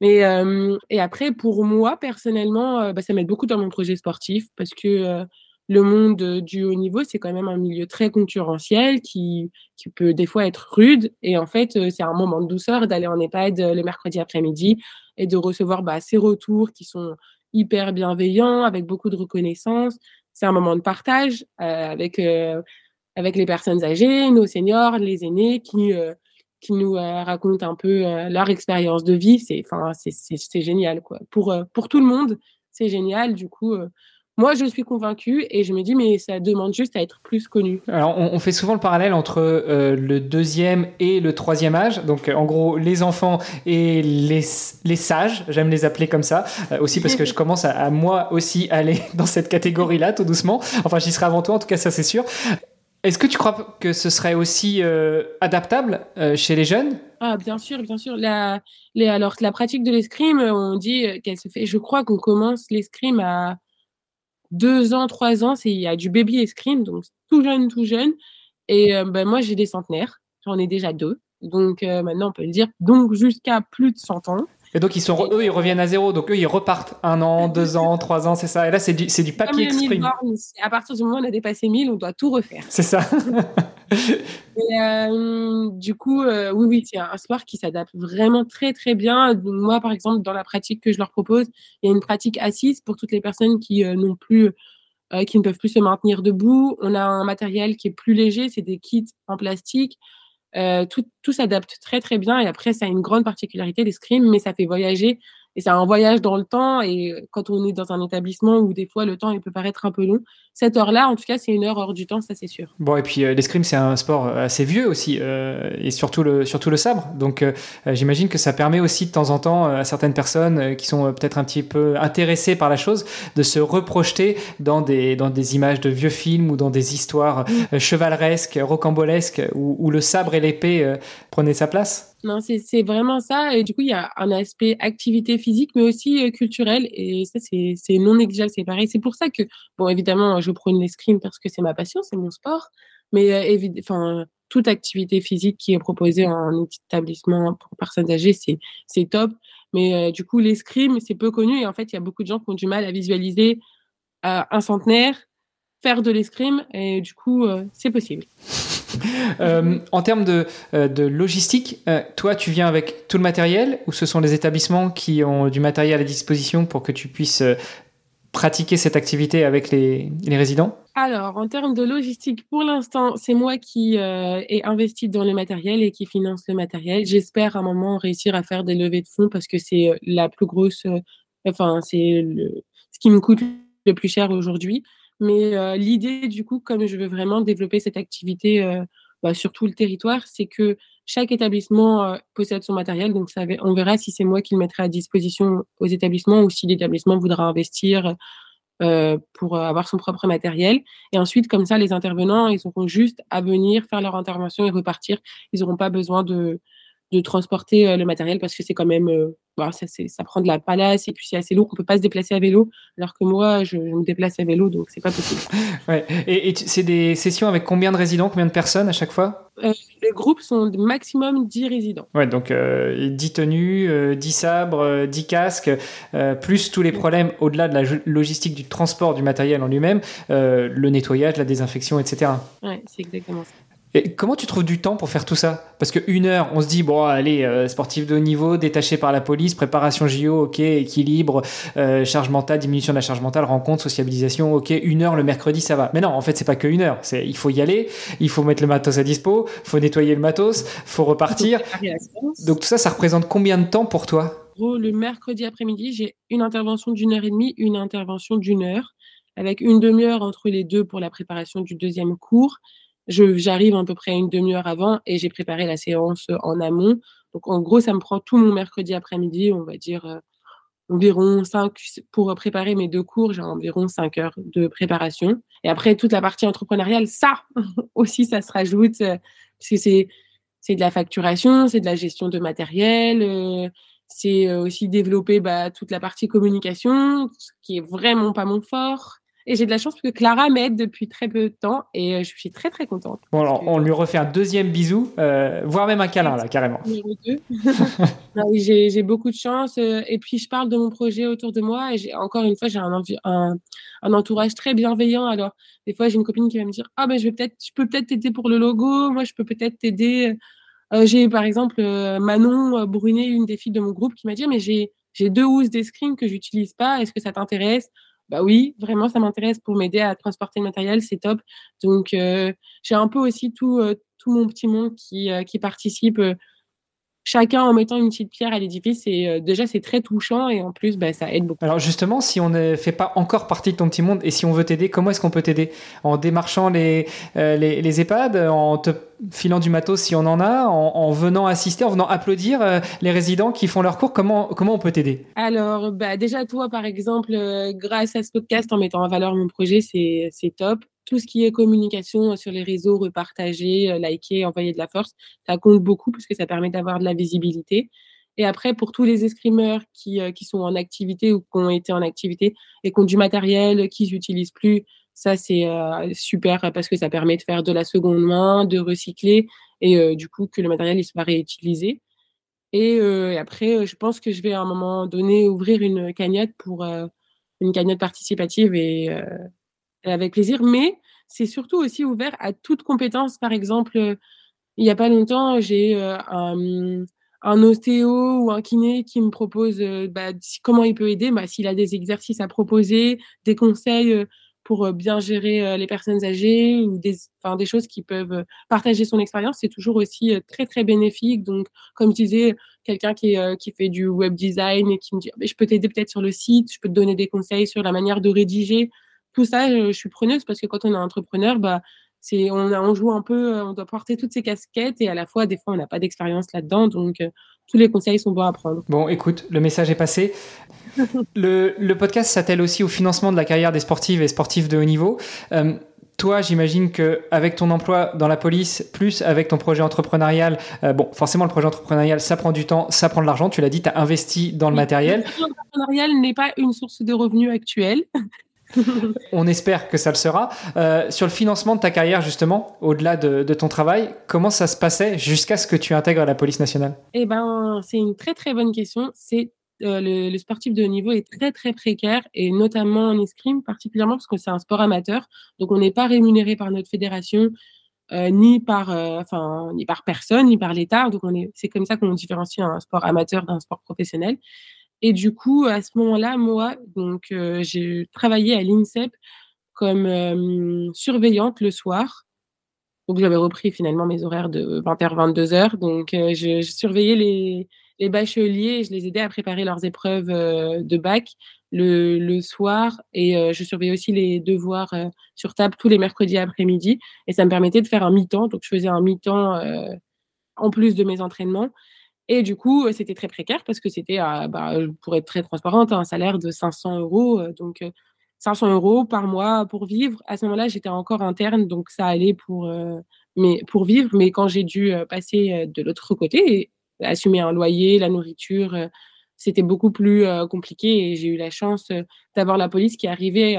[SPEAKER 2] Et après, pour moi personnellement, bah, ça m'aide beaucoup dans mon projet sportif parce que le monde du haut niveau, c'est quand même un milieu très concurrentiel qui, peut des fois être rude. Et en fait, c'est un moment de douceur d'aller en EHPAD le mercredi après-midi et de recevoir bah, ces retours qui sont hyper bienveillants, avec beaucoup de reconnaissance. C'est un moment de partage avec les personnes âgées, nos seniors, les aînés qui qui nous euh, racontent un peu euh, leur expérience de vie. C'est, enfin, c'est, génial, quoi. Pour, euh, pour tout le monde, c'est génial. Du coup, moi, je suis convaincue et je me dis, mais ça demande juste à être plus connu.
[SPEAKER 1] Alors, on, fait souvent le parallèle entre euh, le deuxième et le troisième âge. Donc, en gros, les enfants et les, les sages, j'aime les appeler comme ça, euh, aussi parce que je [laughs] commence à, moi aussi aller [laughs] dans cette catégorie-là, tout doucement. Enfin, j'y serai avant toi, en tout cas, ça c'est sûr. Est-ce que tu crois que ce serait aussi euh, adaptable chez les jeunes?
[SPEAKER 2] Ah, bien sûr, bien sûr. La, alors, la pratique de l'escrime, on dit qu'elle se fait. Je crois qu'on commence l'escrime à deux ans, trois ans, il y a du baby escrime, donc tout jeune, tout jeune. Et euh, ben, moi, j'ai des centenaires. J'en ai déjà deux. Donc euh, maintenant, on peut le dire. Donc jusqu'à plus de 100 ans.
[SPEAKER 1] Et donc, ils sont, eux, ils reviennent à zéro. Donc, eux, ils repartent un an, [laughs] deux ans, trois ans, c'est ça. Et là, c'est du, c'est du papier exprime.
[SPEAKER 2] à partir du moment où on a dépassé 1000, on doit tout refaire.
[SPEAKER 1] C'est ça. [laughs]
[SPEAKER 2] et, euh, du coup, euh, oui, oui, c'est un sport qui s'adapte vraiment très, très bien. Moi, par exemple, dans la pratique que je leur propose, il y a une pratique assise pour toutes les personnes qui euh, n'ont plus, qui ne peuvent plus se maintenir debout. On a un matériel qui est plus léger, c'est des kits en plastique. Euh, tout, tout s'adapte très très bien et après ça a une grande particularité l'escrime mais ça fait voyager et c'est un voyage dans le temps. Et quand on est dans un établissement où des fois le temps il peut paraître un peu long, cette heure-là, en tout cas, c'est une heure hors du temps, ça c'est sûr.
[SPEAKER 1] Bon, et puis euh, l'escrime, c'est un sport euh, assez vieux aussi, euh, et surtout le, surtout le sabre. Donc j'imagine que ça permet aussi de temps en temps à certaines personnes qui sont peut-être un petit peu intéressées par la chose de se reprojeter dans des, dans des images de vieux films ou dans des histoires chevaleresques, rocambolesques, où, où, le sabre et l'épée prenaient sa place.
[SPEAKER 2] Non, c'est vraiment ça. Et du coup, il y a un aspect activité physique, mais aussi euh, culturel. Et ça, c'est non négligeable, c'est pareil. C'est pour ça que, bon, évidemment, je prône l'escrime parce que c'est ma passion, c'est mon sport. Mais euh, toute activité physique qui est proposée en établissement pour personnes âgées, c'est top. Mais euh, du coup, l'escrime, c'est peu connu. Et en fait, il y a beaucoup de gens qui ont du mal à visualiser un centenaire faire de l'escrime. Et du coup, c'est possible.
[SPEAKER 1] Euh, en termes de, euh, logistique, euh, toi, tu viens avec tout le matériel ou ce sont les établissements qui ont du matériel à disposition pour que tu puisses pratiquer cette activité avec les, résidents?
[SPEAKER 2] Alors, en termes de logistique, pour l'instant, c'est moi qui ai investi dans le matériel et qui finance le matériel. J'espère à un moment réussir à faire des levées de fonds parce que c'est la plus grosse, enfin, c'est ce qui me coûte le plus cher aujourd'hui. Mais l'idée, du coup, comme je veux vraiment développer cette activité bah, sur tout le territoire, c'est que chaque établissement possède son matériel. Donc, on verra si c'est moi qui le mettrai à disposition aux établissements ou si l'établissement voudra investir pour avoir son propre matériel. Et ensuite, comme ça, les intervenants, ils auront juste à venir faire leur intervention et repartir. Ils n'auront pas besoin de, de transporter le matériel parce que c'est quand même bah, ça, ça, prend de la place et puis c'est assez lourd. On peut pas se déplacer à vélo, alors que moi, je, me déplace à vélo, donc c'est pas possible. [laughs]
[SPEAKER 1] ouais. Et, c'est des sessions avec combien de résidents, combien de personnes à chaque fois?
[SPEAKER 2] Euh, Les groupes sont maximum 10 résidents.
[SPEAKER 1] Ouais, donc euh, 10 tenues, euh, 10 sabres, 10 euh, casques, euh, plus tous les problèmes au-delà de la logistique du transport du matériel en lui-même, le nettoyage, la désinfection, etc.
[SPEAKER 2] Ouais, c'est exactement ça
[SPEAKER 1] comment tu trouves du temps pour faire tout ça? Parce qu'une heure, on se dit, bon, allez, euh, sportif de haut niveau, détaché par la police, préparation JO, ok, équilibre, euh, charge mentale, diminution de la charge mentale, rencontre, sociabilisation, ok, une heure le mercredi, ça va. Mais non, en fait, c'est pas que une heure. C'est, il faut y aller, il faut mettre le matos à dispo, il faut nettoyer le matos, il faut repartir. Donc tout ça, ça représente combien de temps pour toi?
[SPEAKER 2] Le mercredi après-midi, j'ai une intervention d'une heure et demie, une intervention d'une heure, avec une demi-heure entre les deux pour la préparation du deuxième cours j'arrive à peu près une demi-heure avant et j'ai préparé la séance en amont. Donc, en gros, ça me prend tout mon mercredi après-midi, on va dire euh, environ 5, pour préparer mes deux cours, j'ai environ 5 heures de préparation. Et après, toute la partie entrepreneuriale, ça [laughs] aussi, ça se rajoute, euh, parce que c'est, c'est de la facturation, c'est de la gestion de matériel, euh, c'est aussi développer bah, toute la partie communication, qui est vraiment pas mon fort. Et j'ai de la chance parce que Clara m'aide depuis très peu de temps et euh, je suis très très contente.
[SPEAKER 1] Bon, alors on lui refait un deuxième bisou, euh, voire même un câlin là, carrément. [laughs]
[SPEAKER 2] j'ai beaucoup de chance euh, et puis je parle de mon projet autour de moi et encore une fois, j'ai un, un, un, entourage très bienveillant. Alors, des fois, j'ai une copine qui va me dire Ah, ben je, vais peut je peux peut-être t'aider pour le logo, moi je peux peut-être t'aider. j'ai par exemple Manon Brunet, une des filles de mon groupe, qui m'a dit Mais j'ai deux housses d'escrime que j'utilise pas, est-ce que ça t'intéresse? Bah oui, vraiment, ça m'intéresse pour m'aider à transporter le matériel, c'est top. Donc, euh, j'ai un peu aussi tout, euh, tout mon petit monde qui, euh, qui participe chacun en mettant une petite pierre à l'édifice. Et déjà, c'est très touchant et en plus, bah, ça aide beaucoup.
[SPEAKER 1] Alors justement, si on ne fait pas encore partie de ton petit monde et si on veut t'aider, comment est-ce qu'on peut t'aider? En démarchant les, les, les, EHPAD, en te filant du matos si on en a, en, venant assister, en venant applaudir euh, les résidents qui font leur cours, comment, comment on peut t'aider?
[SPEAKER 2] Alors bah, déjà, toi, par exemple, grâce à ce podcast, en mettant en valeur mon projet, c'est top tout ce qui est communication euh, sur les réseaux, repartager, euh, liker, envoyer de la force, ça compte beaucoup parce que ça permet d'avoir de la visibilité. Et après, pour tous les escrimeurs qui, euh, qui sont en activité ou qui ont été en activité et qui ont du matériel qu'ils n'utilisent plus, ça c'est super parce que ça permet de faire de la seconde main, de recycler et du coup que le matériel il soit réutilisé. Et, après, je pense que je vais à un moment donné ouvrir une cagnotte pour une cagnotte participative et avec plaisir, mais c'est surtout aussi ouvert à toute compétence. Par exemple, il n'y a pas longtemps, j'ai un, un, ostéo ou un kiné qui me propose bah, comment il peut aider, bah, s'il a des exercices à proposer, des conseils pour bien gérer les personnes âgées ou des, des choses qui peuvent partager son expérience, c'est toujours aussi très, très bénéfique. Donc, comme tu disais, quelqu'un qui, qui fait du web design et qui me dit, «Ah, je peux t'aider peut-être sur le site, je peux te donner des conseils sur la manière de rédiger tout ça, je suis preneuse parce que quand on est entrepreneur, bah, c'est, on, on, joue un peu, on doit porter toutes ces casquettes et à la fois, des fois, on n'a pas d'expérience là-dedans. Donc, euh, tous les conseils sont bons à prendre.
[SPEAKER 1] Bon, écoute, le message est passé. [laughs] le, le, podcast s'attelle aussi au financement de la carrière des sportives et sportifs de haut niveau. Euh, toi, j'imagine que avec ton emploi dans la police, plus avec ton projet entrepreneurial, euh, bon, forcément, le projet entrepreneurial, ça prend du temps, ça prend de l'argent. Tu l'as dit, tu as investi dans le matériel. Le
[SPEAKER 2] projet entrepreneurial n'est pas une source de revenus actuelle. [laughs]
[SPEAKER 1] On espère que ça le sera. Euh, sur le financement de ta carrière, justement, au-delà de, ton travail, comment ça se passait jusqu'à ce que tu intègres la police nationale?
[SPEAKER 2] Eh ben, c'est une très très bonne question. C'est euh, le, sportif de haut niveau est très très précaire et notamment en escrime particulièrement parce que c'est un sport amateur. Donc on n'est pas rémunéré par notre fédération. Euh, ni par enfin ni par personne ni par l'État donc on est c'est comme ça qu'on différencie un sport amateur d'un sport professionnel et du coup, à ce moment-là, moi, donc, euh, j'ai travaillé à l'INSEP comme surveillante le soir. Donc, j'avais repris finalement mes horaires de 20h, 22h. Donc, euh, je, surveillais les, les bacheliers je les aidais à préparer leurs épreuves euh, de bac le, le soir. Et je surveillais aussi les devoirs sur table tous les mercredis après-midi. Et ça me permettait de faire un mi-temps. Donc, je faisais un mi-temps en plus de mes entraînements. Et du coup, c'était très précaire parce que c'était, bah, pour être très transparente, un salaire de 500 euros. Donc, 500 euros par mois pour vivre. À ce moment-là, j'étais encore interne, donc ça allait pour, mais, pour vivre. Mais quand j'ai dû passer de l'autre côté, assumer un loyer, la nourriture, c'était beaucoup plus compliqué. Et j'ai eu la chance d'avoir la police qui arrivait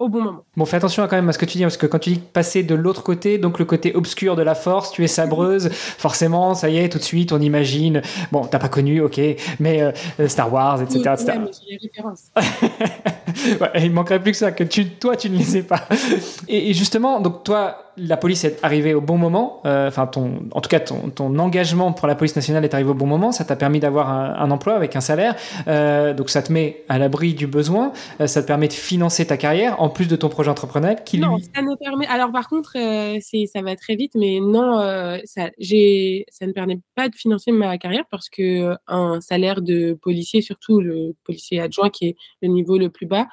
[SPEAKER 2] au bon moment.
[SPEAKER 1] Bon, fais attention quand même à ce que tu dis, parce que quand tu dis passer de l'autre côté, donc le côté obscur de la force, tu es sabreuse, [laughs] forcément, ça y est, tout de suite, on imagine. Bon, t'as pas connu, ok, mais euh, Star Wars, etc. Oui, etc.
[SPEAKER 2] les références. [laughs]
[SPEAKER 1] ouais, il manquerait plus que ça, que tu, toi, tu ne les sais pas. [laughs] Et, et justement, donc toi, la police est arrivée au bon moment. Euh, enfin, en tout cas, ton, ton, engagement pour la police nationale est arrivé au bon moment. Ça t'a permis d'avoir un, emploi avec un salaire. Euh, donc, ça te met à l'abri du besoin. Euh, ça te permet de financer ta carrière en plus de ton projet entrepreneurial. Qui
[SPEAKER 2] non, ça ne permet. Alors, par contre, ça va très vite, mais non, ça, ça ne permet pas de financer ma carrière parce que un salaire de policier, surtout le policier adjoint qui est le niveau le plus bas,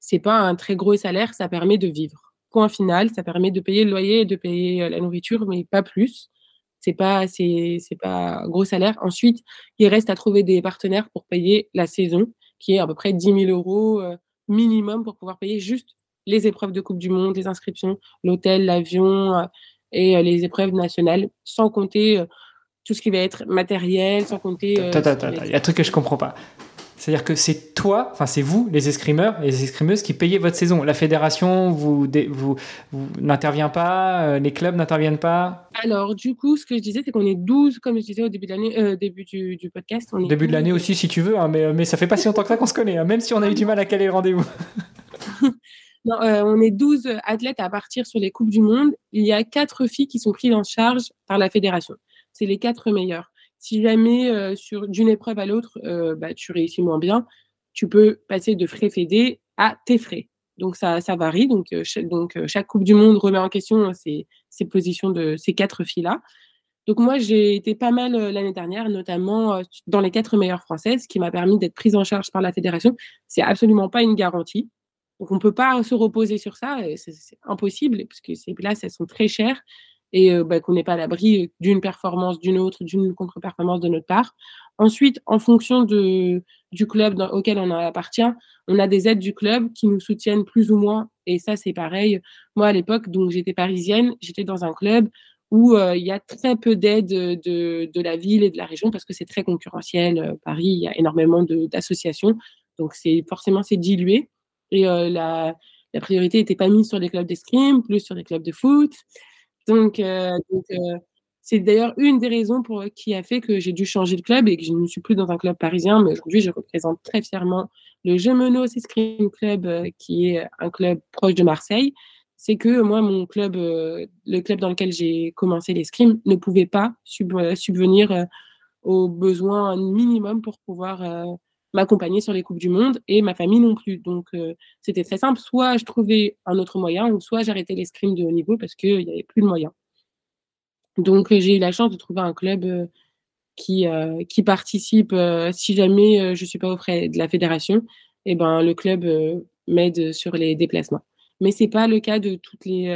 [SPEAKER 2] c'est pas un très gros salaire. Ça permet de vivre point final. Ça permet de payer le loyer et de payer euh, la nourriture, mais pas plus. C'est pas, c'est, c'est pas un gros salaire. Ensuite, il reste à trouver des partenaires pour payer la saison, qui est à peu près 10 000 euros euh, minimum pour pouvoir payer juste les épreuves de Coupe du Monde, les inscriptions, l'hôtel, l'avion euh, et les épreuves nationales, sans compter tout ce qui va être matériel, sans compter.
[SPEAKER 1] Il y a un truc que je comprends pas. C'est-à-dire que c'est toi, enfin c'est vous, les escrimeurs et les escrimeuses, qui payez votre saison. La fédération, vous, vous, n'intervient pas, euh, les clubs n'interviennent pas
[SPEAKER 2] Alors, du coup, ce que je disais, c'est qu'on est 12, comme je disais au début de l'année, euh, début du, podcast.
[SPEAKER 1] On début de l'année aussi, si tu veux, hein, mais, mais ça fait pas si longtemps que ça qu'on se connaît, hein, même si on a eu du mal à caler le rendez-vous. [laughs]
[SPEAKER 2] non, euh, on est 12 athlètes à partir sur les Coupes du Monde. Il y a quatre filles qui sont prises en charge par la fédération. C'est les quatre meilleures. Si jamais euh, d'une épreuve à l'autre, euh, bah, tu réussis moins bien, tu peux passer de frais fédés à tes frais. Donc ça, varie. Donc, euh, chaque, Coupe du Monde remet en question ces, positions de ces quatre filles-là. Donc moi, j'ai été pas mal l'année dernière, notamment dans les quatre meilleures françaises, qui m'a permis d'être prise en charge par la fédération. C'est absolument pas une garantie. Donc on peut pas se reposer sur ça, c'est impossible, parce que ces places, elles sont très chères et bah, qu'on n'est pas à l'abri d'une performance d'une autre, d'une contre-performance de notre part. Ensuite, en fonction de, du club auquel on appartient, on a des aides du club qui nous soutiennent plus ou moins. Et ça, c'est pareil. Moi, à l'époque, donc j'étais parisienne, j'étais dans un club où il y a très peu d'aides de, de, la ville et de la région parce que c'est très concurrentiel. Paris, il y a énormément d'associations. Donc, forcément, c'est dilué. Et la, la priorité n'était pas mise sur les clubs d'escrime, plus sur les clubs de foot. Donc, euh, euh, c'est d'ailleurs une des raisons pour, qui a fait que j'ai dû changer de club et que je ne suis plus dans un club parisien, mais aujourd'hui, je représente très fièrement le Gemenos Escrime Club, euh, qui est un club proche de Marseille. C'est que moi, mon club, le club dans lequel j'ai commencé l'escrime, ne pouvait pas subvenir aux besoins minimums pour pouvoir m'accompagner sur les Coupes du Monde et ma famille non plus. Donc, euh, c'était très simple. Soit je trouvais un autre moyen, ou soit j'arrêtais l'escrime de haut niveau parce qu'il n'y avait plus de moyens. Donc, euh, j'ai eu la chance de trouver un club euh, qui, qui participe. si jamais je ne suis pas auprès de la fédération, eh ben, le club m'aide sur les déplacements. Mais ce n'est pas le cas de toutes les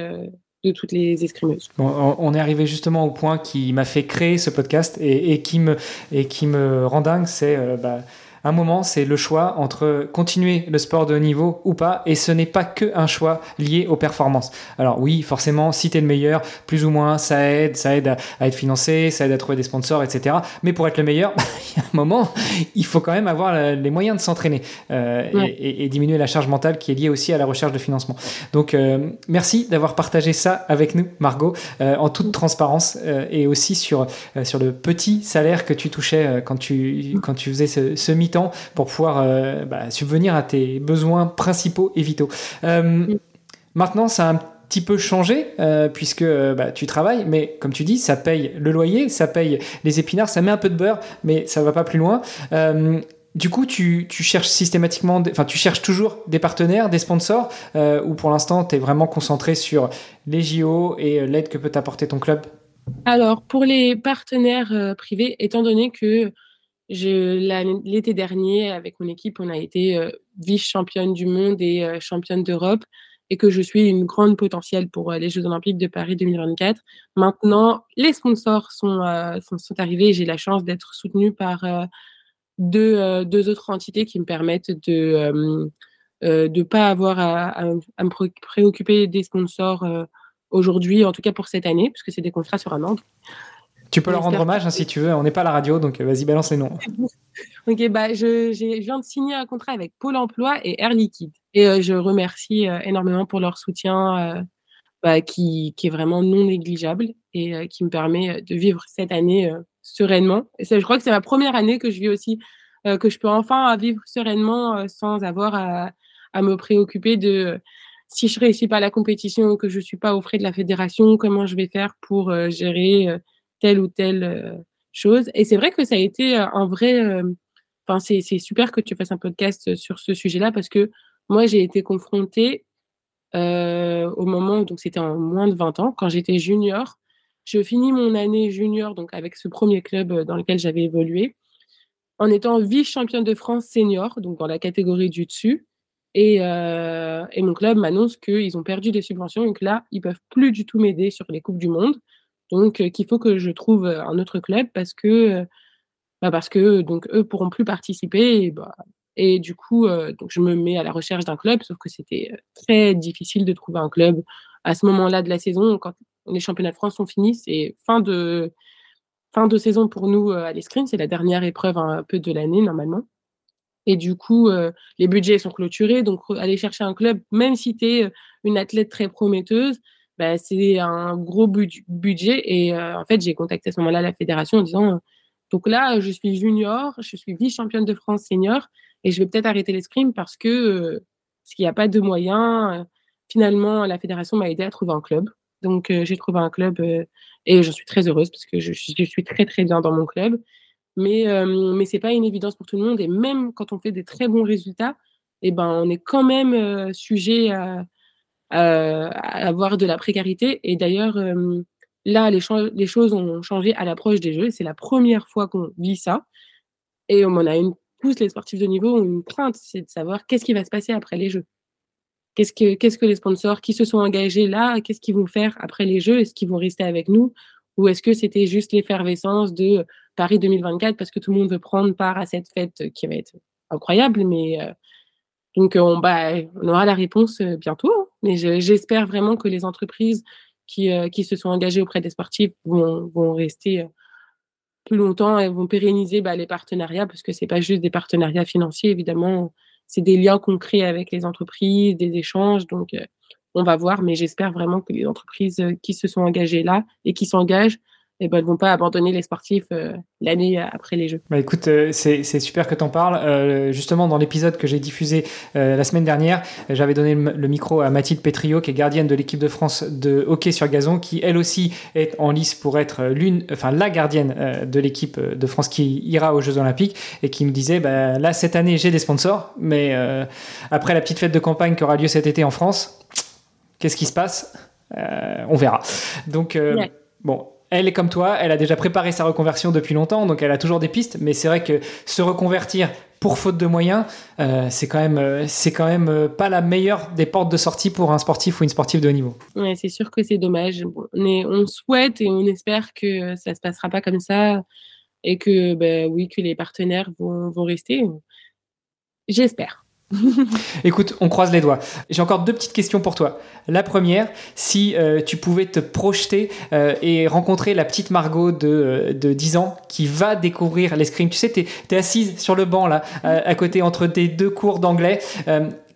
[SPEAKER 2] de toutes les escrimeuses.
[SPEAKER 1] on est arrivé justement au point qui m'a fait créer ce podcast et, qui, me, et qui me rend dingue, c'est bah, un moment, c'est le choix entre continuer le sport de haut niveau ou pas, et ce n'est pas que un choix lié aux performances. Alors oui, forcément, si tu es le meilleur, plus ou moins, ça aide, ça aide à, être financé, ça aide à trouver des sponsors, etc. Mais pour être le meilleur, [laughs] il y a un moment, il faut quand même avoir les moyens de s'entraîner euh, et, diminuer la charge mentale qui est liée aussi à la recherche de financement. Donc euh, merci d'avoir partagé ça avec nous, Margot, euh, en toute transparence et aussi sur, sur le petit salaire que tu touchais quand tu, quand tu faisais ce, ce pour pouvoir euh, bah, subvenir à tes besoins principaux et vitaux. Euh, maintenant, ça a un petit peu changé euh, puisque bah, tu travailles, mais comme tu dis, ça paye le loyer, ça paye les épinards, ça met un peu de beurre, mais ça va pas plus loin. du coup, tu, cherches systématiquement, enfin, tu cherches toujours des partenaires, des sponsors, ou pour l'instant, tu es vraiment concentré sur les JO et l'aide que peut t'apporter ton club?
[SPEAKER 2] Alors, pour les partenaires privés, étant donné que L'été dernier, avec mon équipe, on a été euh, vice-championne du monde et euh, championne d'Europe et que je suis une grande potentielle pour euh, les Jeux Olympiques de Paris 2024. Maintenant, les sponsors sont, sont, arrivés et j'ai la chance d'être soutenue par deux, deux, autres entités qui me permettent de ne pas avoir à, me préoccuper des sponsors aujourd'hui, en tout cas pour cette année, puisque c'est des contrats sur un an.
[SPEAKER 1] Tu peux leur rendre hommage hein, si tu veux. On n'est pas à la radio, donc euh, vas-y, balance les noms. [laughs]
[SPEAKER 2] ok, bah, je, viens de signer un contrat avec Pôle emploi et Air Liquide. Et euh, je remercie euh, énormément pour leur soutien bah, qui, qui, est vraiment non négligeable et qui me permet de vivre cette année sereinement. Et je crois que c'est ma première année que je vis aussi, que je peux enfin vivre sereinement sans avoir à, à, me préoccuper de si je réussis pas la compétition ou que je suis pas au frais de la fédération, comment je vais faire pour gérer telle ou telle euh, chose. Et c'est vrai que ça a été euh, un vrai. Euh, enfin, c'est super que tu fasses un podcast sur ce sujet-là parce que moi, j'ai été confrontée au moment, donc c'était en moins de 20 ans, quand j'étais junior. Je finis mon année junior donc avec ce premier club dans lequel j'avais évolué, en étant vice-championne de France senior, donc dans la catégorie du dessus. Et, et mon club m'annonce qu'ils ont perdu des subventions et que là, ils peuvent plus du tout m'aider sur les Coupes du Monde. Donc, euh, qu'il faut que je trouve euh, un autre club parce que, euh, bah parce que donc, eux pourront plus participer. Et, bah, et du coup, donc je me mets à la recherche d'un club, sauf que c'était très difficile de trouver un club à ce moment-là de la saison. Quand les championnats de France sont finis, c'est fin de, fin de saison pour nous à l'escrime. C'est la dernière épreuve un peu de l'année normalement. Et du coup, les budgets sont clôturés. Donc, aller chercher un club, même si tu es une athlète très prometteuse, bah, c'est un gros budget. Et euh, en fait, j'ai contacté à ce moment-là la fédération en disant euh, donc là, je suis junior, je suis vice-championne de France senior et je vais peut-être arrêter l'escrime parce que euh, parce qu'il n'y a pas de moyens. finalement, la fédération m'a aidé à trouver un club. Donc, j'ai trouvé un club et je suis très heureuse parce que je, suis très, très bien dans mon club. Mais, mais ce n'est pas une évidence pour tout le monde. Et même quand on fait des très bons résultats, eh ben, on est quand même sujet à, euh, avoir de la précarité. Et d'ailleurs, euh, Là, les, choses ont changé à l'approche des Jeux. C'est la première fois qu'on vit ça. Et on a une, tous les sportifs de niveau ont une crainte, c'est de savoir qu'est-ce qui va se passer après les Jeux. Qu'est-ce que, qu'est-ce que les sponsors qui se sont engagés là, qu'est-ce qu'ils vont faire après les Jeux? Est-ce qu'ils vont rester avec nous? Ou est-ce que c'était juste l'effervescence de Paris 2024 parce que tout le monde veut prendre part à cette fête qui va être incroyable Mais euh, donc on, bah, on aura la réponse euh, bientôt. Hein. Mais j'espère vraiment que les entreprises qui, euh, qui se sont engagées auprès des sportifs vont, rester plus longtemps et vont pérenniser bah, les partenariats parce que c'est pas juste des partenariats financiers évidemment c'est des liens concrets avec les entreprises des échanges donc euh, on va voir mais j'espère vraiment que les entreprises euh, qui se sont engagées là et qui s'engagent eh ben, elles vont pas abandonner les sportifs euh, l'année après les Jeux.
[SPEAKER 1] Bah écoute, euh, c'est super que tu en parles. Euh, justement, dans l'épisode que j'ai diffusé la semaine dernière, j'avais donné le, micro à Mathilde Pétriot, qui est gardienne de l'équipe de France de hockey sur gazon, qui elle aussi est en lice pour être l'une, enfin la gardienne de l'équipe de France qui ira aux Jeux Olympiques et qui me disait, bah, là cette année j'ai des sponsors, mais après la petite fête de campagne qui aura lieu cet été en France, qu'est-ce qui se passe? On verra. Donc bon elle est comme toi, elle a déjà préparé sa reconversion depuis longtemps, donc elle a toujours des pistes. Mais c'est vrai que se reconvertir pour faute de moyens, euh, c'est quand même, euh, c'est quand même euh, pas la meilleure des portes de sortie pour un sportif ou une sportive de haut niveau.
[SPEAKER 2] Ouais, c'est sûr que c'est dommage. on, souhaite et on espère que ça se passera pas comme ça et que, ben, oui, que les partenaires vont, vont rester. J'espère. [laughs]
[SPEAKER 1] Écoute, on croise les doigts. J'ai encore deux petites questions pour toi. La première, si euh, tu pouvais te projeter euh, et rencontrer la petite Margot de, 10 euh, ans qui va découvrir l'escrime. Tu sais, tu es, assise sur le banc là, à, côté entre tes deux cours d'anglais.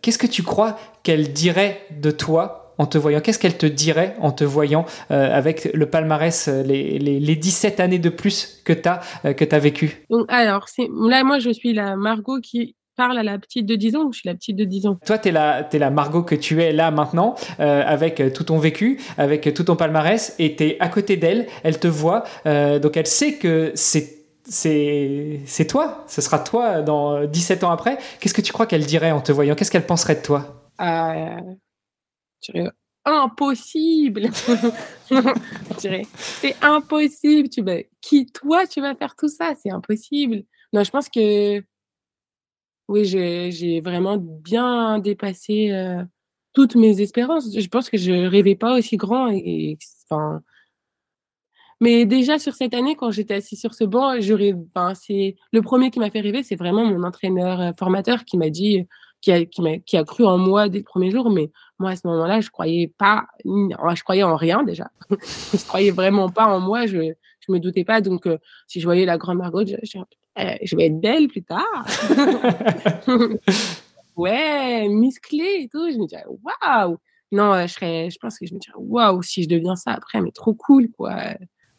[SPEAKER 1] Qu'est-ce que tu crois qu'elle dirait de toi en te voyant? Qu'est-ce qu'elle te dirait en te voyant avec le palmarès, les, les, 17 années de plus que tu as, que as vécu?
[SPEAKER 2] Alors, là, moi, je suis la Margot qui parle à la petite de 10 ans ou je suis la petite de 10 ans
[SPEAKER 1] Toi, tu es la, es la Margot que tu es là maintenant, euh, avec euh, tout ton vécu, avec euh, tout ton palmarès, et tu es à côté d'elle, elle te voit, donc elle sait que c'est c'est toi, ce sera toi dans 17 ans après. Qu'est-ce que tu crois qu'elle dirait en te voyant? Qu'est-ce qu'elle penserait de toi?
[SPEAKER 2] Euh, Impossible [laughs] C'est impossible. Tu qui, toi, tu vas faire tout ça? C'est impossible. Non, je pense que oui, j'ai vraiment bien dépassé toutes mes espérances. Je pense que je rêvais pas aussi grand. Et, enfin, mais déjà sur cette année, quand j'étais assis sur ce banc, c'est le premier qui m'a fait rêver, c'est vraiment mon entraîneur formateur qui m'a dit, qui a, cru en moi dès le premier jour. Mais moi, à ce moment-là, je croyais pas, je croyais en rien déjà. [laughs] je croyais vraiment pas en moi. Je, je me doutais pas. Donc, si je voyais la grande Margot, je, euh, je vais être belle plus tard. [laughs] ouais, musclée et tout. Je me disais, waouh! Non, euh, je, serais, je pense que je me dirais, waouh, si je deviens ça après, mais trop cool, quoi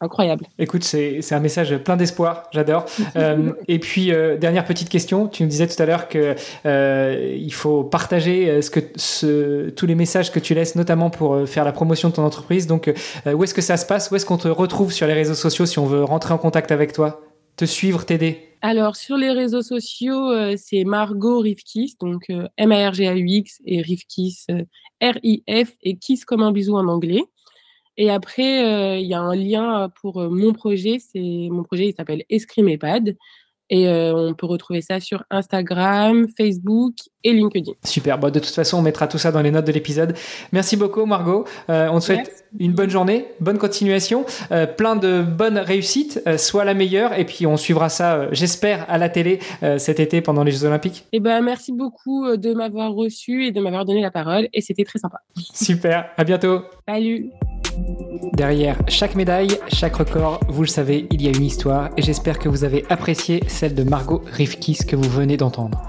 [SPEAKER 2] incroyable.
[SPEAKER 1] Écoute, c'est un message plein d'espoir, j'adore. [laughs] Euh, et puis, dernière petite question, tu nous disais tout à l'heure qu'il euh, faut partager ce que, ce, tous les messages que tu laisses, notamment pour faire la promotion de ton entreprise. Donc, où est-ce que ça se passe? Où est-ce qu'on te retrouve sur les réseaux sociaux si on veut rentrer en contact avec toi? Te suivre, t'aider
[SPEAKER 2] Alors, sur les réseaux sociaux, euh, c'est Margot Rifkis, donc euh, M-A-R-G-A-U-X et Rifkis, euh, R-I-F et Kiss comme un bisou en anglais. Et après, il y a un lien pour mon projet. C'est Mon projet, il s'appelle Escrime. Et euh, on peut retrouver ça sur Instagram, Facebook et LinkedIn.
[SPEAKER 1] Super. Bon, de toute façon, on mettra tout ça dans les notes de l'épisode. Merci beaucoup, Margot. Euh, on te souhaite une bonne journée, bonne continuation, euh, plein de bonnes réussites, soit la meilleure. Et puis, on suivra ça, j'espère, à la télé cet été pendant les Jeux Olympiques.
[SPEAKER 2] Eh ben, merci beaucoup de m'avoir reçu et de m'avoir donné la parole. Et c'était très sympa.
[SPEAKER 1] Super. À bientôt.
[SPEAKER 2] Salut.
[SPEAKER 1] Derrière chaque médaille, chaque record, vous le savez, il y a une histoire et j'espère que vous avez apprécié celle de Margot Rifkis que vous venez d'entendre.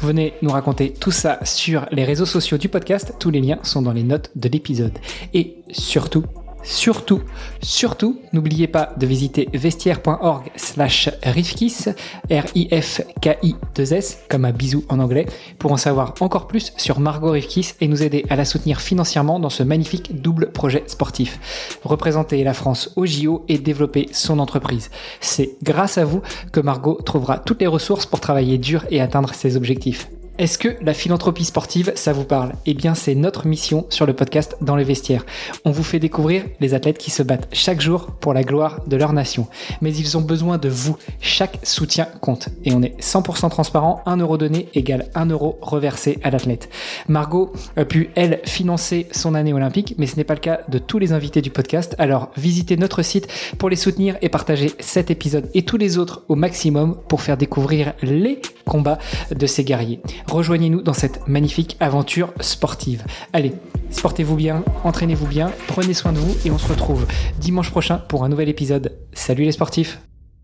[SPEAKER 1] Venez nous raconter tout ça sur les réseaux sociaux du podcast, tous les liens sont dans les notes de l'épisode. Et surtout, Surtout, surtout, n'oubliez pas de visiter vestiaire.org slash rifkis, R-I-F-K-I-2-S, comme un bisou en anglais, pour en savoir encore plus sur Margot Rifkis et nous aider à la soutenir financièrement dans ce magnifique double projet sportif. Représenter la France au JO et développer son entreprise. C'est grâce à vous que Margot trouvera toutes les ressources pour travailler dur et atteindre ses objectifs. Est-ce que la philanthropie sportive, ça vous parle? Eh bien, c'est notre mission sur le podcast Dans les vestiaires. On vous fait découvrir les athlètes qui se battent chaque jour pour la gloire de leur nation. Mais ils ont besoin de vous. Chaque soutien compte. Et on est 100% transparent. 1 euro donné égale 1 euro reversé à l'athlète. Margot a pu, elle, financer son année olympique, mais ce n'est pas le cas de tous les invités du podcast. Alors, visitez notre site pour les soutenir et partager cet épisode et tous les autres au maximum pour faire découvrir les combats de ces guerriers. Rejoignez-nous dans cette magnifique aventure sportive. Allez, sportez-vous bien, entraînez-vous bien, prenez soin de vous et on se retrouve dimanche prochain pour un nouvel épisode. Salut les sportifs